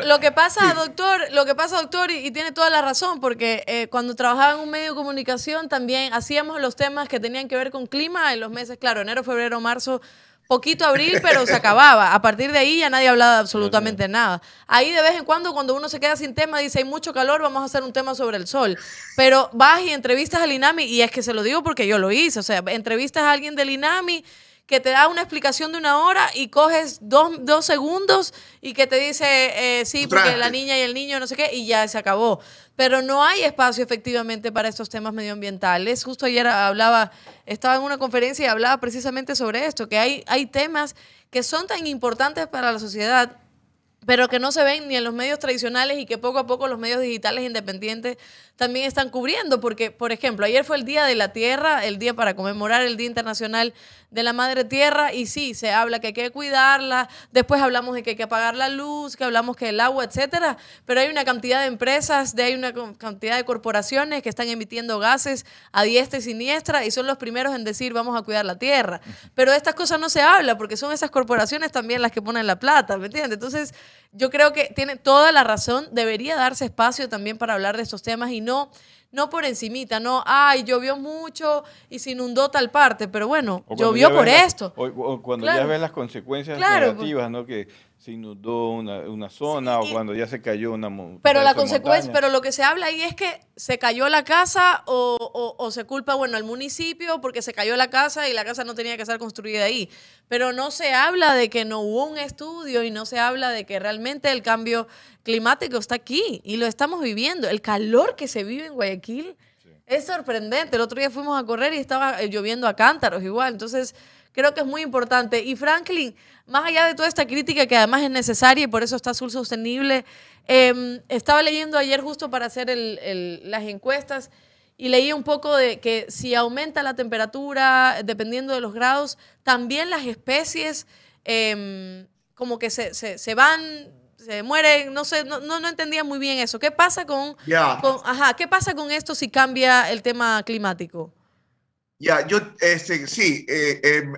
Lo, que pasa, doctor, lo que pasa, doctor, y, tiene toda la razón, porque eh, cuando trabajaba en un medio de comunicación también hacíamos los temas que tenían que ver con clima en los meses, claro, enero, febrero, marzo, poquito abril, pero se acababa. A partir de ahí ya nadie hablaba absolutamente nada. Ahí de vez en cuando, cuando uno se queda sin tema, dice hay mucho calor, vamos a hacer un tema sobre el sol. Pero vas y entrevistas al INAMI, y es que se lo digo porque yo lo hice, o sea, entrevistas a alguien del INAMI que te da una explicación de una hora y coges dos, dos segundos y que te dice, eh, sí, porque la niña y el niño, no sé qué, y ya se acabó. Pero no hay espacio efectivamente para estos temas medioambientales. Justo ayer hablaba, estaba en una conferencia y hablaba precisamente sobre esto, que hay, hay temas que son tan importantes para la sociedad pero que no se ven ni en los medios tradicionales y que poco a poco los medios digitales independientes también están cubriendo, porque, por ejemplo, ayer fue el Día de la Tierra, el día para conmemorar el Día Internacional de la Madre Tierra, y sí, se habla que hay que cuidarla, después hablamos de que hay que apagar la luz, que hablamos que el agua, etcétera, pero hay una cantidad de empresas, de hay una cantidad de corporaciones que están emitiendo gases a diestra y siniestra y son los primeros en decir vamos a cuidar la tierra. Pero de estas cosas no se habla, porque son esas corporaciones también las que ponen la plata, ¿me entiendes? Entonces, yo creo que tiene toda la razón, debería darse espacio también para hablar de estos temas y no, no por encimita, no, ay, llovió mucho y se inundó tal parte, pero bueno, llovió por esto. o, cuando ya ves las consecuencias negativas, ¿no? Que se inundó una, una zona o cuando ya se cayó una Pero la consecuencia, pero lo que se habla ahí es que se cayó la casa o, o, se culpa, bueno, al municipio porque se cayó la casa y la casa no tenía que ser construida ahí. Pero no se habla de que no hubo un estudio y no se habla de que realmente el cambio climático está aquí y lo estamos viviendo. El calor que se vive en Guayaquil es sorprendente. El otro día fuimos a correr y estaba eh, lloviendo a cántaros igual. Entonces, creo que es muy importante. Y Franklin, más allá de toda esta crítica que además es necesaria y por eso está Azul Sostenible, em, estaba leyendo ayer justo para hacer las encuestas y leí un poco de que si aumenta la temperatura, dependiendo de los grados, también las especies em, como que se, se, van se mueren, no sé, no, no, entendía muy bien eso. ¿Qué pasa con, ajá, qué pasa con esto si cambia el tema climático? Ya, yo, este, sí, eh, em,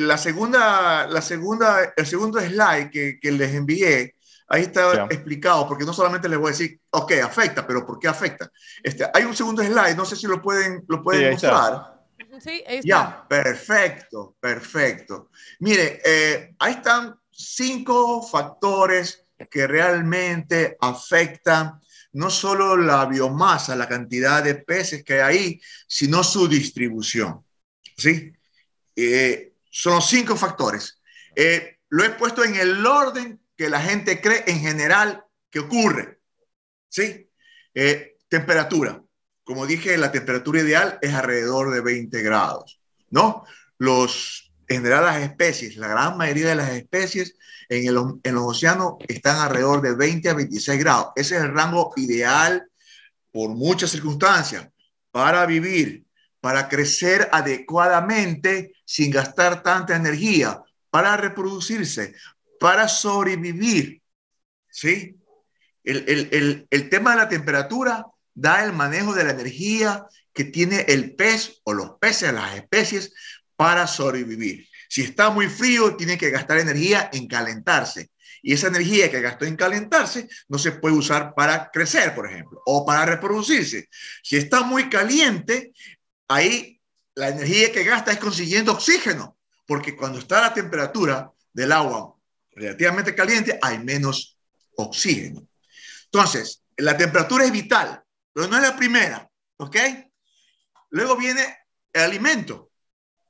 la segunda, la segunda, el segundo slide que, que les envié, ahí está explicado, porque no solamente les voy a decir, ok, afecta, pero ¿por qué afecta? Este, hay un segundo slide, no sé si lo pueden, lo pueden mostrar. Sí, ahí está. Ya, perfecto, perfecto. Mire, eh, ahí están cinco factores que realmente afectan no solo la biomasa, la cantidad de peces que hay ahí, sino su distribución. ¿Sí? Eh, son cinco factores. Eh, lo he puesto en el orden que la gente cree en general que ocurre. ¿Sí? Eh, temperatura. Como dije, la temperatura ideal es alrededor de 20 grados. ¿No? Los, en general, las especies, la gran mayoría de las especies en, el, en los océanos están alrededor de 20 a 26 grados. Ese es el rango ideal por muchas circunstancias para vivir, para crecer adecuadamente sin gastar tanta energía, para reproducirse, para sobrevivir. ¿Sí? El, el, el, el, tema de la temperatura da el manejo de la energía que tiene el pez o los peces, las especies, para sobrevivir. Si está muy frío, tiene que gastar energía en calentarse. Y esa energía que gastó en calentarse no se puede usar para crecer, por ejemplo, o para reproducirse. Si está muy caliente, ahí la energía que gasta es consiguiendo oxígeno, porque cuando está la temperatura del agua relativamente caliente, hay menos oxígeno. Entonces, la temperatura es vital, pero no es la primera, ¿ok? Luego viene el alimento.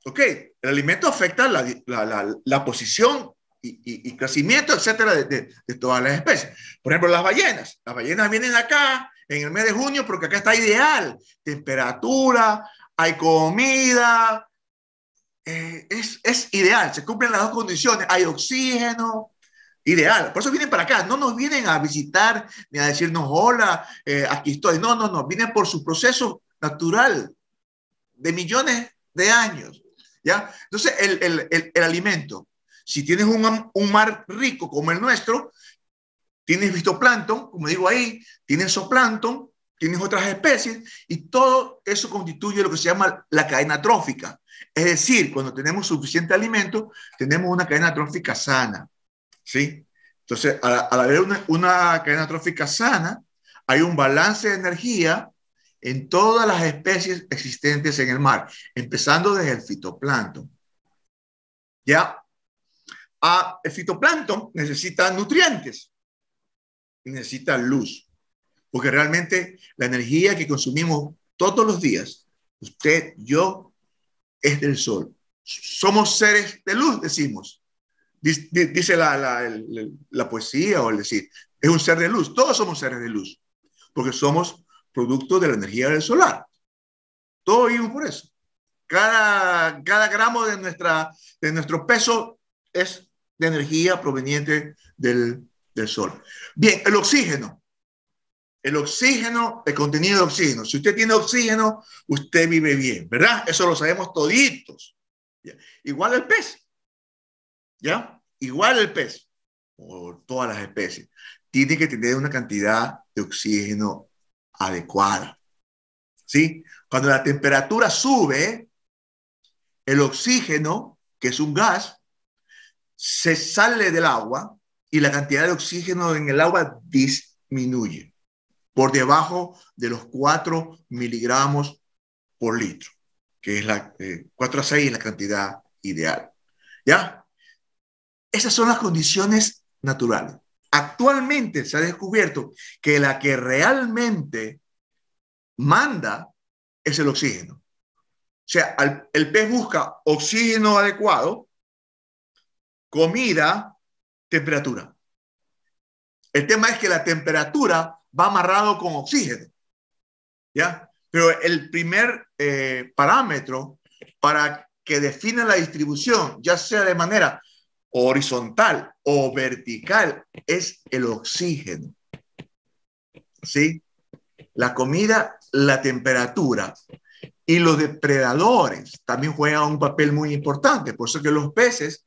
Ok, el alimento afecta la, la, la, posición y, y, crecimiento, etcétera, de, de, todas las especies. Por ejemplo, las ballenas. Las ballenas vienen acá en el mes de junio porque acá está ideal. Temperatura, hay comida. Eh, es, es ideal, se cumplen las dos condiciones. Hay oxígeno, ideal. Por eso vienen para acá. No nos vienen a visitar ni a decirnos, hola, eh, aquí estoy. No, no, no. Vienen por su proceso natural de millones de años. ¿Ya? Entonces, el, el, el, alimento, si tienes un, un, mar rico como el nuestro, tienes fitoplancton, como digo ahí, tienes zooplancton, tienes otras especies, y todo eso constituye lo que se llama la cadena trófica. Es decir, cuando tenemos suficiente alimento, tenemos una cadena trófica sana. ¿sí? Entonces, al, haber una, una, cadena trófica sana, hay un balance de energía en todas las especies existentes en el mar, empezando desde el fitoplancton. ¿Ya? Ah, el fitoplancton necesita nutrientes y necesita luz, porque realmente la energía que consumimos todos los días, usted, yo, es del sol. Somos seres de luz, decimos dice la, la, poesía o el decir, es un ser de luz. Todos somos seres de luz, porque somos producto de la energía del solar. Todos vivimos por eso. Cada, cada gramo de, nuestra, de nuestro peso es de energía proveniente del, del sol. Bien, el oxígeno. El oxígeno, el contenido de oxígeno. Si usted tiene oxígeno, usted vive bien, ¿verdad? Eso lo sabemos toditos. Igual el pez. ¿ya? Igual el pez, o todas las especies, tiene que tener una cantidad de oxígeno adecuada. ¿Sí? Cuando la temperatura sube, el oxígeno, que es un gas, se sale del agua y la cantidad de oxígeno en el agua disminuye por debajo de los 4 miligramos por litro, que es la 4 eh, a 6 la cantidad ideal. ¿Ya? Esas son las condiciones naturales. Actualmente se ha descubierto que la que realmente manda es el oxígeno. O sea, el pez busca oxígeno adecuado, comida, temperatura. El tema es que la temperatura va amarrado con oxígeno. ¿Ya? Pero el primer eh, parámetro para que defina la distribución, ya sea de manera horizontal o vertical es el oxígeno. ¿Sí? La comida, la temperatura y los depredadores también juegan un papel muy importante. Por eso que los peces,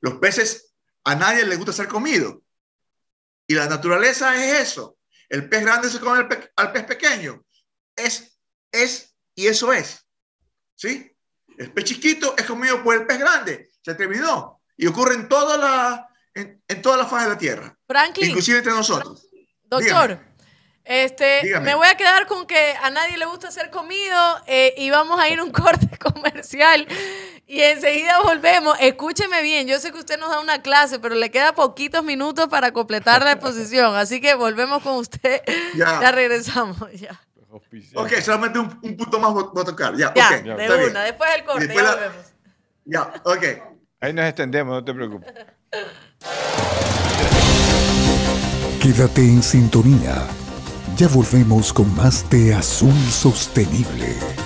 los peces a nadie le gusta ser comido. Y la naturaleza es eso. El pez grande se come al, pez pequeño. Es, es y eso es. ¿Sí? El pez chiquito es comido por el pez grande. Se terminó y ocurre en toda la, en, en toda la faz de la Tierra. Franklin. Inclusive entre nosotros. Doctor. Este, me voy a quedar con que a nadie le gusta ser comido eh, y vamos a ir a un corte comercial y enseguida volvemos. Escúcheme bien, yo sé que usted nos da una clase, pero le queda poquitos minutos para completar la exposición, así que volvemos con usted. Ya, regresamos. Ya. Ok, solamente un, punto más voy a tocar. Ya, ya de una, después del corte, ya volvemos. Ya, ok. Ahí nos extendemos, no te preocupes. Quédate en sintonía. Ya volvemos con más de Azul Sostenible.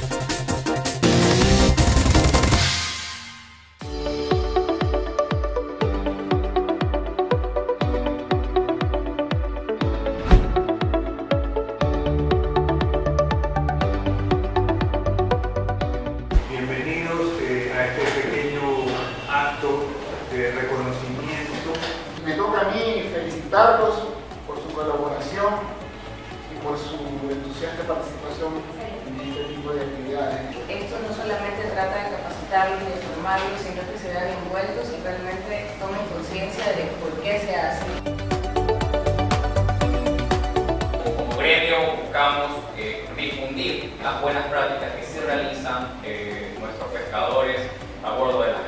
realizan eh, nuestros pescadores a bordo de las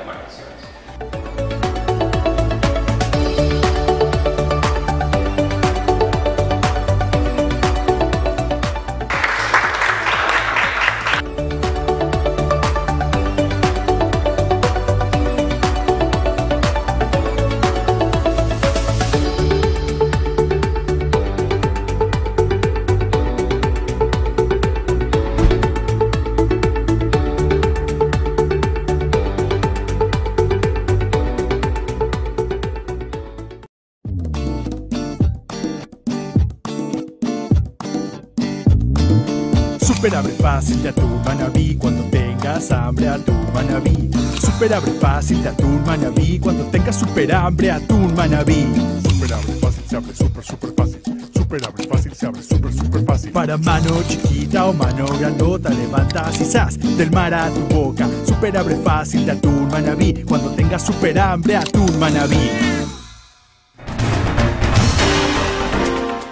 fácil de atún manabí cuando tengas hambre atún manabí. Super abre fácil de atún manabí cuando tengas super hambre atún manabí. Super abre fácil se abre super super fácil. Super abre fácil se abre super super fácil. Para mano chiquita o mano grandota levantas y del mar a tu boca. Super abre fácil de atún manabí cuando tengas super hambre atún manabí.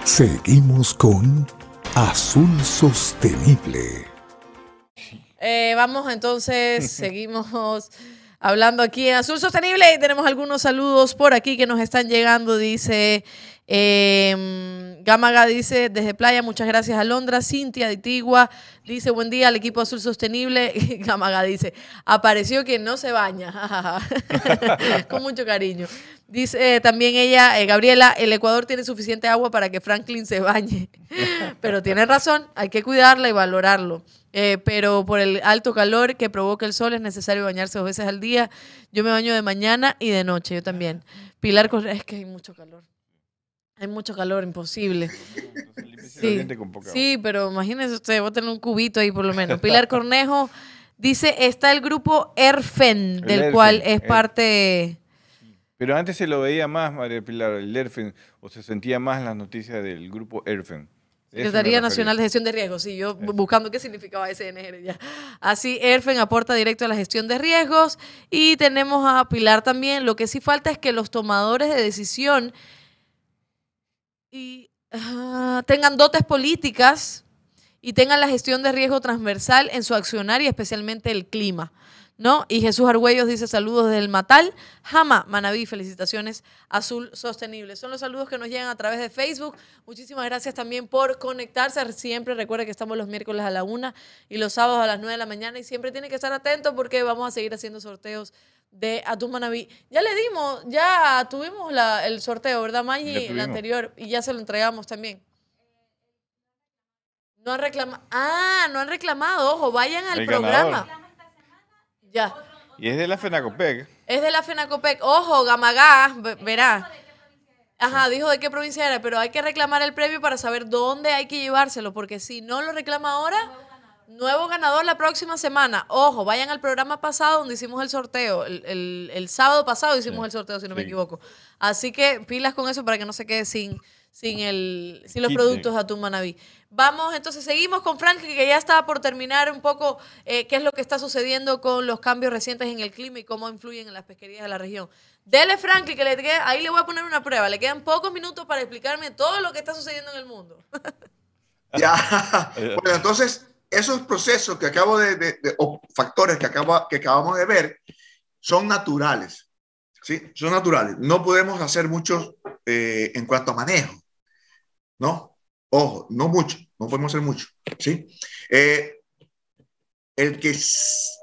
Seguimos con Azul Sostenible. Vamos entonces, seguimos hablando aquí en Azul Sostenible y tenemos algunos saludos por aquí que nos están llegando. Dice eh, Gamaga, dice desde Playa, muchas gracias a Londra. Cintia de Tigua dice buen día al equipo Azul Sostenible. Gamaga dice, apareció quien no se baña. Con mucho cariño. Dice eh, también ella, eh, Gabriela, el Ecuador tiene suficiente agua para que Franklin se bañe. Pero tiene razón, hay que cuidarla y valorarlo. Eh, pero por el alto calor que provoca el sol es necesario bañarse dos veces al día. Yo me baño de mañana y de noche, yo también. Pilar Correa, es que hay mucho calor. Hay mucho calor, imposible. Sí, sí, pero imagínese usted, voy a tener un cubito ahí por lo menos. Pilar Cornejo dice, está el grupo ERFEN, del ERFEN, cual es ERFEN. parte... Pero antes se lo veía más, María Pilar, el ERFEN, o se sentía más las noticias del grupo ERFEN. Secretaría. Nacional de Gestión de Riesgos, sí, yo buscando qué significaba SNR ya. Así, ERFEN aporta directo a la gestión de riesgos y tenemos a Pilar también. Lo que sí falta es que los tomadores de decisión y, ah, tengan dotes políticas y tengan la gestión de riesgo transversal en su accionar y especialmente el clima. ¿No? Y Jesús Argüellos dice saludos desde el Matal. Jama, Manaví, felicitaciones. Azul Sostenible. Son los saludos que nos llegan a través de Facebook. Muchísimas gracias también por conectarse. Siempre recuerde que estamos los miércoles a la una y los sábados a las 9 de la mañana. Y siempre tiene que estar atento porque vamos a seguir haciendo sorteos de Atún Manaví. Ya le dimos, ya tuvimos la- el sorteo, ¿verdad, Maggi? El anterior. Y ya se lo entregamos también. No han reclamado. Ah, no han reclamado. Ojo, vayan al El programa. ganador. Ya. Y es de la FENACOPEC. Es de la FENACOPEC. Ojo, Gamagá, ve- verá. Ajá, dijo de qué provincia era, pero hay que reclamar el premio para saber dónde hay que llevárselo, porque si no lo reclama ahora, nuevo ganador la próxima semana. Ojo, vayan al programa pasado donde hicimos el sorteo. El, el- el sábado pasado hicimos Sí, el sorteo, si no me equivoco. Así que pilas con eso para que no se quede sin, sin, el, sin los productos de- Atún Manaví. Vamos, entonces seguimos con Frank, que ya está por terminar un poco eh, qué es lo que está sucediendo con los cambios recientes en el clima y cómo influyen en las pesquerías de la región. Dele, Franklin, que le quede- ahí le voy a poner una prueba. Le quedan pocos minutos para explicarme todo lo que está sucediendo en el mundo. Ya. Bueno, entonces, esos procesos que acabo de, de- de- o factores que, acabo, que acabamos de ver son naturales. ¿Sí? Son naturales. No podemos hacer mucho eh, en cuanto a manejo. ¿No? Ojo, no mucho. No podemos hacer mucho. ¿Sí? Eh, el, que,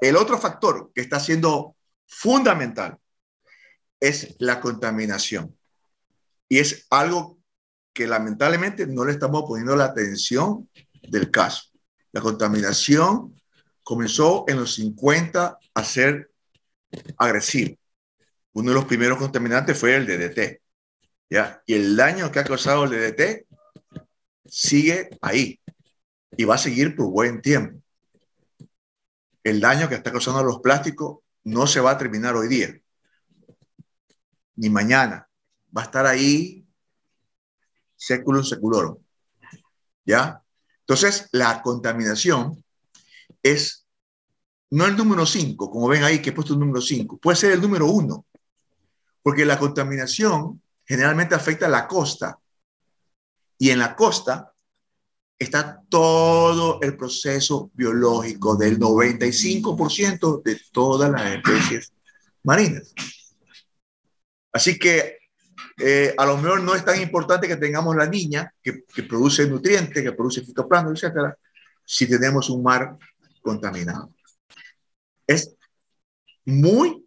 el otro factor que está siendo fundamental es la contaminación. Y es algo que lamentablemente no le estamos poniendo la atención del caso. La contaminación comenzó en los 50 a ser agresiva. Uno de los primeros contaminantes fue el DDT. ¿ya? Y el daño que ha causado el DDT sigue ahí y va a seguir por buen tiempo. El daño que está causando los plásticos no se va a terminar hoy día, ni mañana. Va a estar ahí seculum seculorum. ¿Ya? Entonces, la contaminación es no el número 5, como ven ahí que he puesto el número 5, puede ser el número 1, porque la contaminación generalmente afecta a la costa. Y en la costa está todo el proceso biológico del 95% de todas las especies marinas. Así que eh, a lo mejor no es tan importante que tengamos la niña que, que produce nutrientes, que produce fitoplancton, etcétera, si tenemos un mar contaminado. Es muy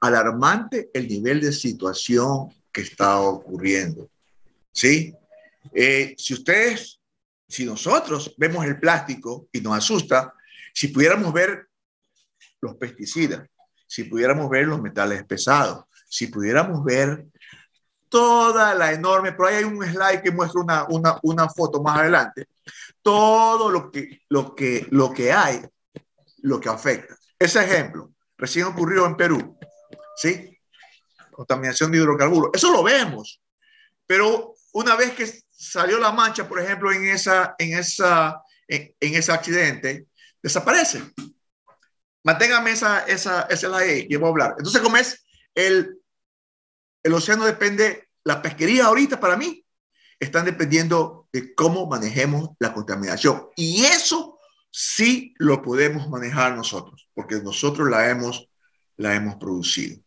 alarmante el nivel de situación que está ocurriendo. ¿Sí? Eh, si ustedes, si nosotros vemos el plástico y nos asusta, si pudiéramos ver los pesticidas, si pudiéramos ver los metales pesados, si pudiéramos ver toda la enorme, pero ahí hay un slide que muestra una, una, una foto más adelante, todo lo que, lo, que, lo que hay, lo que afecta. Ese ejemplo recién ocurrió en Perú, ¿sí? Contaminación de hidrocarburos. Eso lo vemos, pero una vez que salió la mancha, por ejemplo, en, esa, en, esa, en, ese accidente, desaparece. Manténgame esa, esa, esa es la E que voy a hablar. Entonces, ¿cómo es? El, el océano depende, la pesquería ahorita para mí, están dependiendo de cómo manejemos la contaminación. Y eso sí lo podemos manejar nosotros, porque nosotros la hemos, la hemos producido.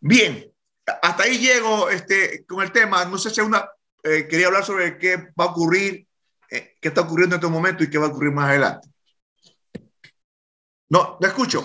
Bien, hasta ahí llego este, con el tema. No sé si una, eh, quería hablar sobre qué va a ocurrir, eh, qué está ocurriendo en este momento y qué va a ocurrir más adelante. No, no escucho.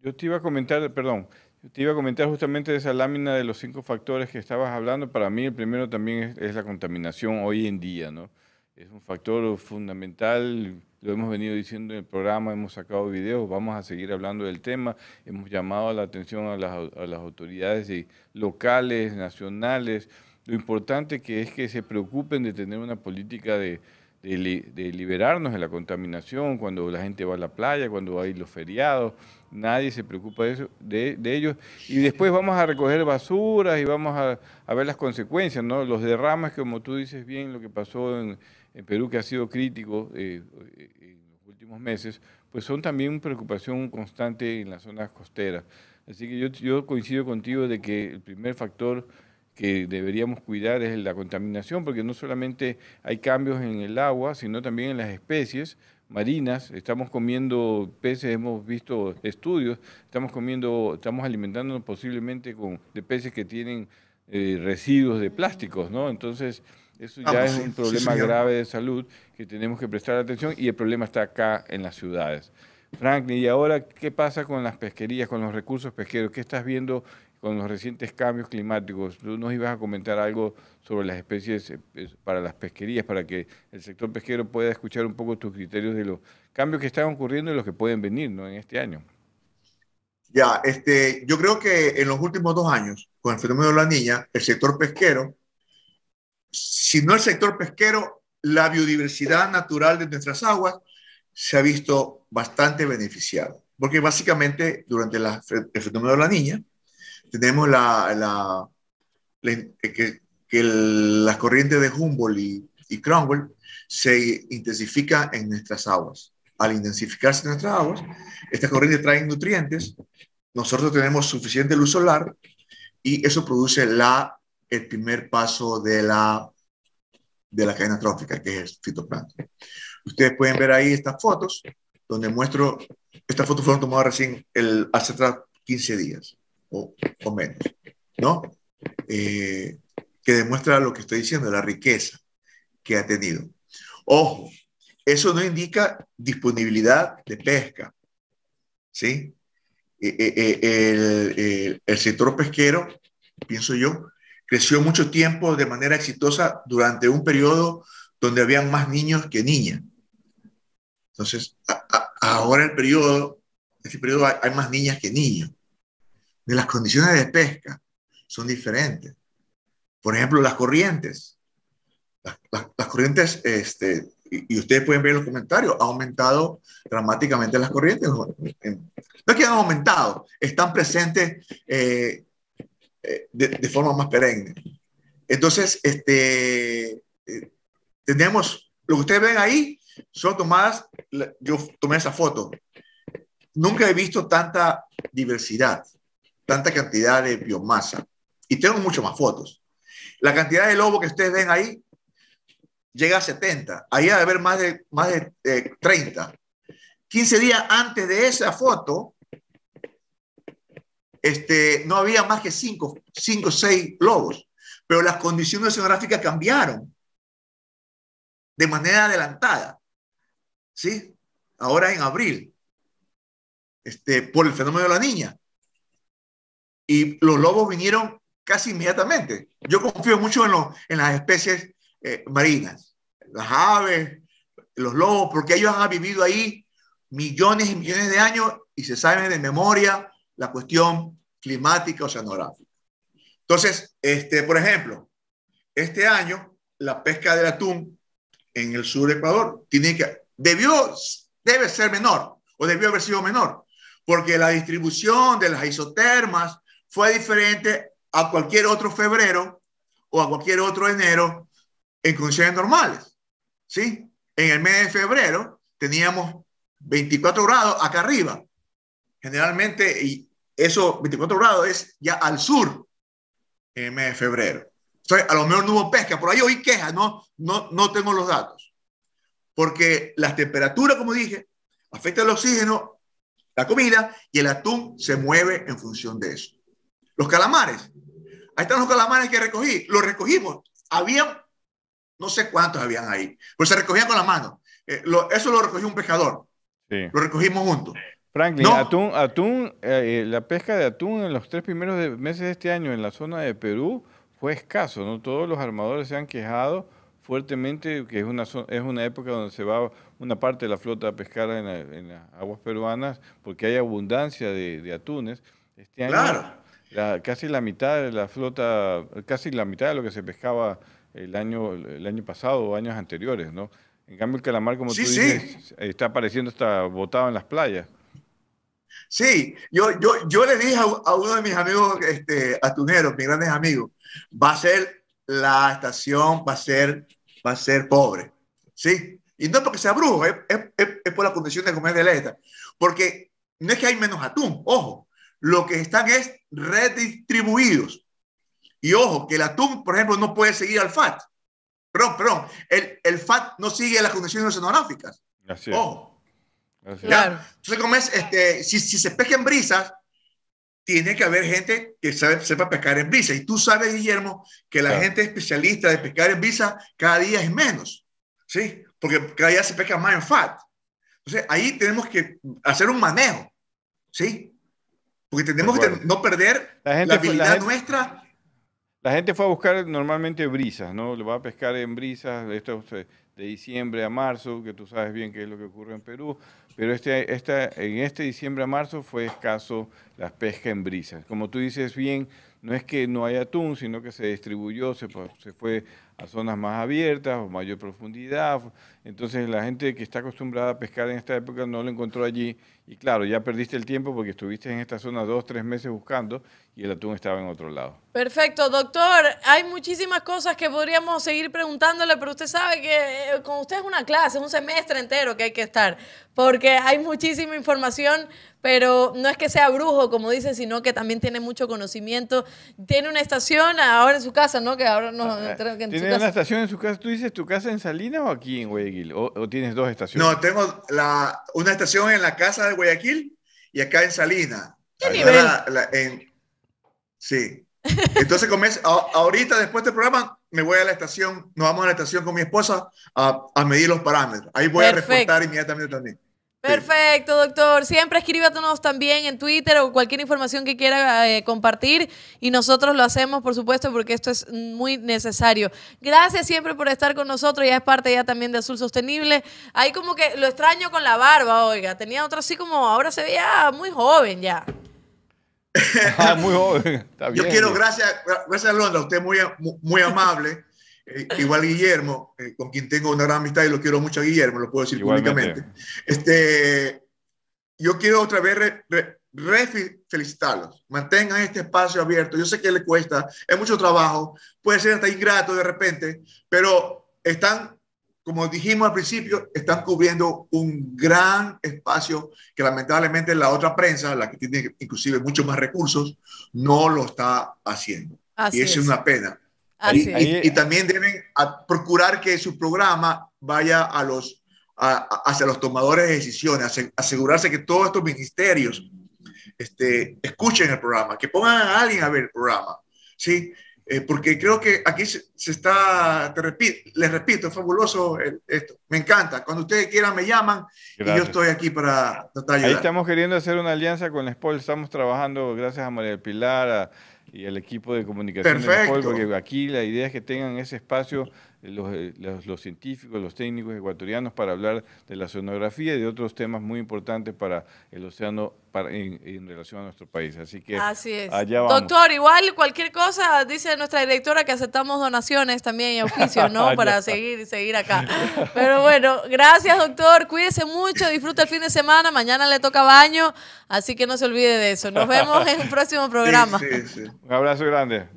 Yo te iba a comentar, perdón, te iba a comentar justamente esa lámina de los cinco factores que estabas hablando. Para mí el primero también es, la contaminación hoy en día, ¿no? Es un factor fundamental, lo hemos venido diciendo en el programa, hemos sacado videos, vamos a seguir hablando del tema, hemos llamado la atención a las, a las autoridades locales, nacionales, lo importante que es que se preocupen de tener una política de, de, liberarnos de la contaminación, cuando la gente va a la playa, cuando hay los feriados, nadie se preocupa de, eso, de, ellos. Y después vamos a recoger basuras y vamos a, ver las consecuencias, ¿no? Los derrames, como tú dices bien, lo que pasó en, Perú, que ha sido crítico eh, eh, en los últimos meses, pues son también preocupación constante en las zonas costeras. Así que yo, yo coincido contigo de que el primer factor que deberíamos cuidar es la contaminación, porque no solamente hay cambios en el agua, sino también en las especies marinas. Estamos comiendo peces, hemos visto estudios, estamos comiendo, estamos alimentándonos posiblemente con, de peces que tienen eh, residuos de plásticos, ¿no? Entonces, eso ya es un problema grave de salud que tenemos que prestar atención y el problema está acá en las ciudades. Franklin, ¿y ahora qué pasa con las pesquerías, con los recursos pesqueros? ¿Qué estás viendo con los recientes cambios climáticos. Tú nos ibas a comentar algo sobre las especies eh, para las pesquerías, para que el sector pesquero pueda escuchar un poco tus criterios de los cambios que están ocurriendo y los que pueden venir ¿no? en este año. Ya, este, yo creo que en los últimos dos años, con el fenómeno de la niña, el sector pesquero, si no el sector pesquero, la biodiversidad natural de nuestras aguas se ha visto bastante beneficiada. Porque básicamente durante la, el fenómeno de la niña, tenemos la, la, que, que las corrientes de Humboldt y, y Cromwell se intensifican en nuestras aguas. Al intensificarse en nuestras aguas, estas corrientes traen nutrientes, nosotros tenemos suficiente luz solar y eso produce la, el primer paso de la, de la cadena trófica, que es el fitoplancton. Ustedes pueden ver ahí estas fotos, donde muestro, estas fotos fueron tomadas recién el, hace 15 días o, menos, ¿no? Eh, que demuestra lo que estoy diciendo, la riqueza que ha tenido. Ojo, eso no indica disponibilidad de pesca, ¿sí? Eh, eh, el, sector pesquero, pienso yo, creció mucho tiempo de manera exitosa durante un periodo donde habían más niños que niñas. Entonces, ahora el periodo, este periodo hay más niñas que niños de las condiciones de pesca son diferentes. Por ejemplo, las corrientes. Las, corrientes, este, y, ustedes pueden ver en los comentarios, ha aumentado dramáticamente las corrientes. No es que han aumentado, están presentes eh, eh, de, forma más perenne. Entonces, este, eh, tenemos, lo que ustedes ven ahí son tomadas, yo tomé esa foto. Nunca he visto tanta diversidad tanta cantidad de biomasa. Y tengo mucho más fotos. La cantidad de lobo que ustedes ven ahí llega a 70. Ahí ha de haber más de, más de 30. 15 días antes de esa foto, este, no había más que 5 o 6 lobos. Pero las condiciones oceanográficas cambiaron de manera adelantada. ¿Sí? Ahora en abril, este, por el fenómeno de la niña y los lobos vinieron casi inmediatamente. Yo confío mucho en, en las especies eh, marinas, las aves, los lobos, porque ellos han vivido ahí millones y millones de años y se saben de memoria la cuestión climática oceanográfica. Entonces, este, por ejemplo, este año la pesca del atún en el sur de Ecuador tiene que, debió, debe ser menor o debió haber sido menor, porque la distribución de las isotermas fue diferente a cualquier otro febrero o a cualquier otro enero en condiciones normales. ¿Sí? En el mes de febrero teníamos 24 grados acá arriba. Generalmente, y eso, 24 grados es ya al sur en el mes de febrero. Entonces, a lo mejor no hubo pesca. Por ahí oí quejas, no, no, no tengo los datos. Porque las temperaturas, como dije, afectan el oxígeno, la comida, y el atún se mueve en función de eso. Los calamares. Ahí están los calamares que recogí. Los recogimos. Había, no sé cuántos habían ahí, pero se recogían con la mano. Eh, eso lo recogió un pescador. Sí. Lo recogimos juntos. Franklin, atún, atún eh, eh, la pesca de atún en los tres primeros meses de este año en la zona de Perú fue escaso, ¿no? Todos los armadores se han quejado fuertemente que es una, es una época donde se va una parte de la flota a pescar en, las aguas peruanas porque hay abundancia de, atunes. Este año casi la mitad de la flota, casi la mitad de lo que se pescaba el año, el año pasado o años anteriores, ¿no? En cambio el calamar, como tú dices, está apareciendo hasta botado en las playas. Sí, yo, yo, yo le dije a, uno de mis amigos este, atuneros, mis grandes amigos, va a ser la estación, va a ser, va a ser pobre. ¿Sí? Y no porque sea brujo, es, es, por la condición de comer de letra. Porque no es que hay menos atún, ojo, lo que están es redistribuidos. Y ojo, que el atún, por ejemplo, no puede seguir al FAT. Perdón, perdón, el, el FAT no sigue las condiciones oceanográficas. Ojo. Claro. Entonces, como es, este, si, si, se pesca en brisas, tiene que haber gente que sabe, sepa pescar en brisa. Y tú sabes, Guillermo, que la gente especialista de pescar en brisa cada día es menos, ¿sí? Porque cada día se pesca más en FAT. Entonces, ahí tenemos que hacer un manejo, ¿sí? Porque tenemos que no perder la, gente, habilidad nuestra. La gente fue a buscar normalmente brisas, ¿no? Le va a pescar en brisas, esto de diciembre a marzo, que tú sabes bien qué es lo que ocurre en Perú pero este, en este diciembre a marzo fue escaso la pesca en brisas. Como tú dices bien, no es que no haya atún, sino que se distribuyó, se, se fue a zonas más abiertas o mayor profundidad. Entonces la gente que está acostumbrada a pescar en esta época no lo encontró allí. Y claro, ya perdiste el tiempo porque estuviste en esta zona dos, tres meses buscando y el atún estaba en otro lado. Perfecto, doctor. Hay muchísimas cosas que podríamos seguir preguntándole, pero usted sabe que eh, con usted es una clase, un semestre entero que hay que estar, porque hay muchísima información pero no es que sea brujo, como dice, sino que también tiene mucho conocimiento. Tiene una estación ahora en su casa, ¿no? Que ahora no. Ah, ¿Tiene una estación en su casa? ¿Tú dices tu casa en Salinas o aquí en Guayaquil? ¿O, tienes dos estaciones? No, tengo la, una estación en la casa de Guayaquil y acá en Salinas. ¿Qué nivel? Sí. Entonces, ahorita después del programa, me voy a la estación, nos vamos a la estación con mi esposa a, a medir los parámetros. Ahí voy a reportar inmediatamente también. Perfecto, doctor. Siempre escríbanos también en Twitter o cualquier información que quiera eh, compartir y nosotros lo hacemos, por supuesto, porque esto es muy necesario. Gracias siempre por estar con nosotros, ya es parte ya también de Azul Sostenible. Ahí como que lo extraño con la barba, oiga. Tenía otro así como, ahora se veía muy joven ya. Ah, muy joven. Yo quiero, gracias, gracias Londra, usted muy, muy amable. Eh, igual Guillermo, eh, con quien tengo una gran amistad y lo quiero mucho a Guillermo, lo puedo decir públicamente. Este, yo quiero otra vez re, felicitarlos. Mantengan este espacio abierto. Yo sé que le cuesta, es mucho trabajo, puede ser hasta ingrato de repente, pero están, como dijimos al principio, están cubriendo un gran espacio que lamentablemente la otra prensa, la que tiene inclusive muchos más recursos, no lo está haciendo. y eso es una pena y, también deben procurar que su programa vaya a los, hacia los tomadores de decisiones, asegurarse que todos estos ministerios este, escuchen el programa, que pongan a alguien a ver el programa. ¿sí? Eh, porque creo que aquí se, está, te repito, les repito, es fabuloso esto. Me encanta. Cuando ustedes quieran me llaman y yo estoy aquí para tratar de ayudar. Ahí estamos queriendo hacer una alianza con la SPOL. Estamos trabajando, gracias a María Pilar, a y el equipo de comunicación Perfecto. del porque aquí la idea es que tengan ese espacio los, eh, los, los, científicos, los técnicos ecuatorianos para hablar de la oceanografía y de otros temas muy importantes para el océano para, en, en, relación a nuestro país. Así que Así es. allá vamos. Doctor, igual cualquier cosa, dice nuestra directora que aceptamos donaciones también y auspicios, ¿no? para seguir, seguir acá. Pero bueno, gracias doctor, cuídese mucho, disfruta el fin de semana, mañana le toca baño, así que no se olvide de eso. Nos vemos en un próximo programa. Sí, sí, sí. Un abrazo grande.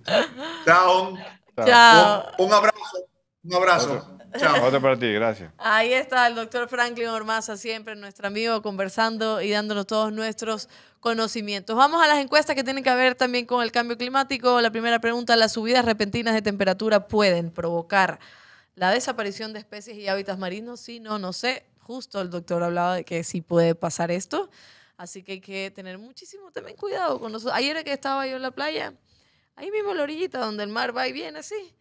Chao. Chao. Un, un abrazo. Un abrazo. Otro, Chao. Otro para ti, gracias. Ahí está el doctor Franklin Ormaza, siempre nuestro amigo, conversando y dándonos todos nuestros conocimientos. Vamos a las encuestas que tienen que ver también con el cambio climático. La primera pregunta, ¿las subidas repentinas de temperatura pueden provocar la desaparición de especies y hábitats marinos? Sí, no, no sé. Justo el doctor hablaba de que sí puede pasar esto. Así que hay que tener muchísimo también cuidado con nosotros. Ayer que estaba yo en la playa, ahí mismo en la orillita donde el mar va y viene así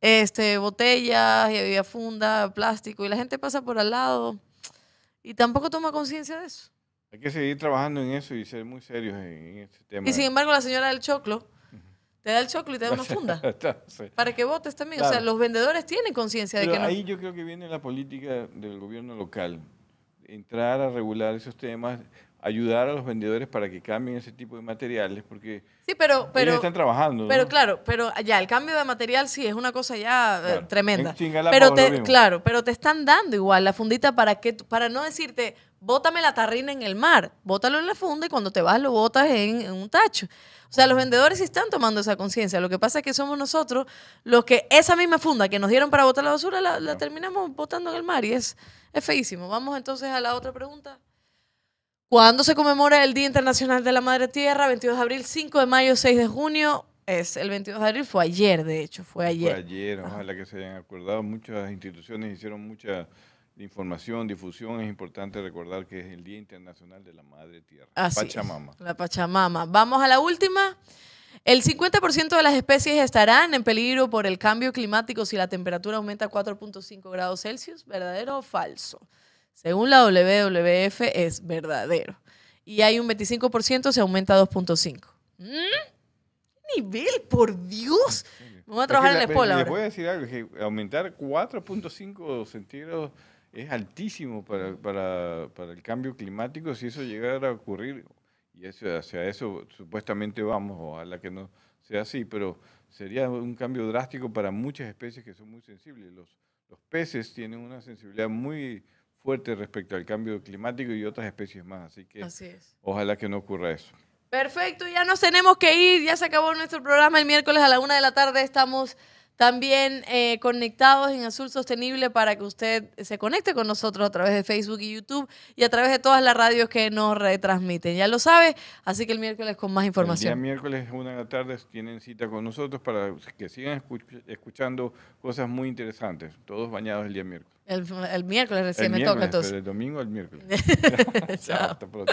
este, botellas y había funda, plástico, y la gente pasa por al lado y tampoco toma conciencia de eso. Hay que seguir trabajando en eso y ser muy serios en, este tema. Y sin embargo, la señora del choclo te da el choclo y te da una funda sí. para que votes también. Claro. O sea, los vendedores tienen conciencia de que no. Ahí yo creo que viene la política del gobierno local. Entrar a regular esos temas, ayudar a los vendedores para que cambien ese tipo de materiales, porque sí, pero, pero ellos están trabajando. Pero ¿no? claro, pero ya el cambio de material sí es una cosa ya claro. eh, tremenda. Pero te, claro, pero te están dando igual la fundita para que para no decirte, bótame la tarrina en el mar, bótalo en la funda y cuando te vas lo botas en, en un tacho. O sea, los vendedores sí están tomando esa conciencia. Lo que pasa es que somos nosotros los que esa misma funda que nos dieron para botar la basura la, la terminamos botando en el mar y es, es feísimo. Vamos entonces a la otra pregunta. ¿Cuándo se conmemora el Día Internacional de la Madre Tierra? 22 de abril, 5 de mayo, 6 de junio. Es el 22 de abril, fue ayer, de hecho, fue ayer. Fue ayer, ojalá que se hayan acordado. Muchas instituciones hicieron mucha información, difusión. Es importante recordar que es el Día Internacional de la Madre Tierra. Así Pachamama. Es, la Pachamama. Vamos a la última. El 50% de las especies estarán en peligro por el cambio climático si la temperatura aumenta 4.5 grados Celsius. ¿Verdadero o falso? Según la WWF es verdadero. Y hay un 25% se aumenta a 2.5. ¿Mm? Nivel, por Dios. Vamos a trabajar es en la escuela. Voy a decir algo, que aumentar 4.5 centígrados es altísimo para, para, para, el cambio climático si eso llegara a ocurrir. Y eso, hacia eso supuestamente vamos, ojalá que no sea así, pero sería un cambio drástico para muchas especies que son muy sensibles. Los, los peces tienen una sensibilidad muy fuerte respecto al cambio climático y otras especies más. Así que Así es. ojalá que no ocurra eso. Perfecto, ya nos tenemos que ir, ya se acabó nuestro programa. El miércoles a la una de la tarde estamos también eh, conectados en Azul Sostenible para que usted se conecte con nosotros a través de Facebook y YouTube y a través de todas las radios que nos retransmiten. Ya lo sabe, así que el miércoles con más información. El día miércoles, una de la tarde, tienen cita con nosotros para que sigan escuchando cosas muy interesantes, todos bañados el día miércoles. El, el miércoles recién el me miércoles, toca entonces. Pero el domingo el miércoles. Chao. Hasta pronto.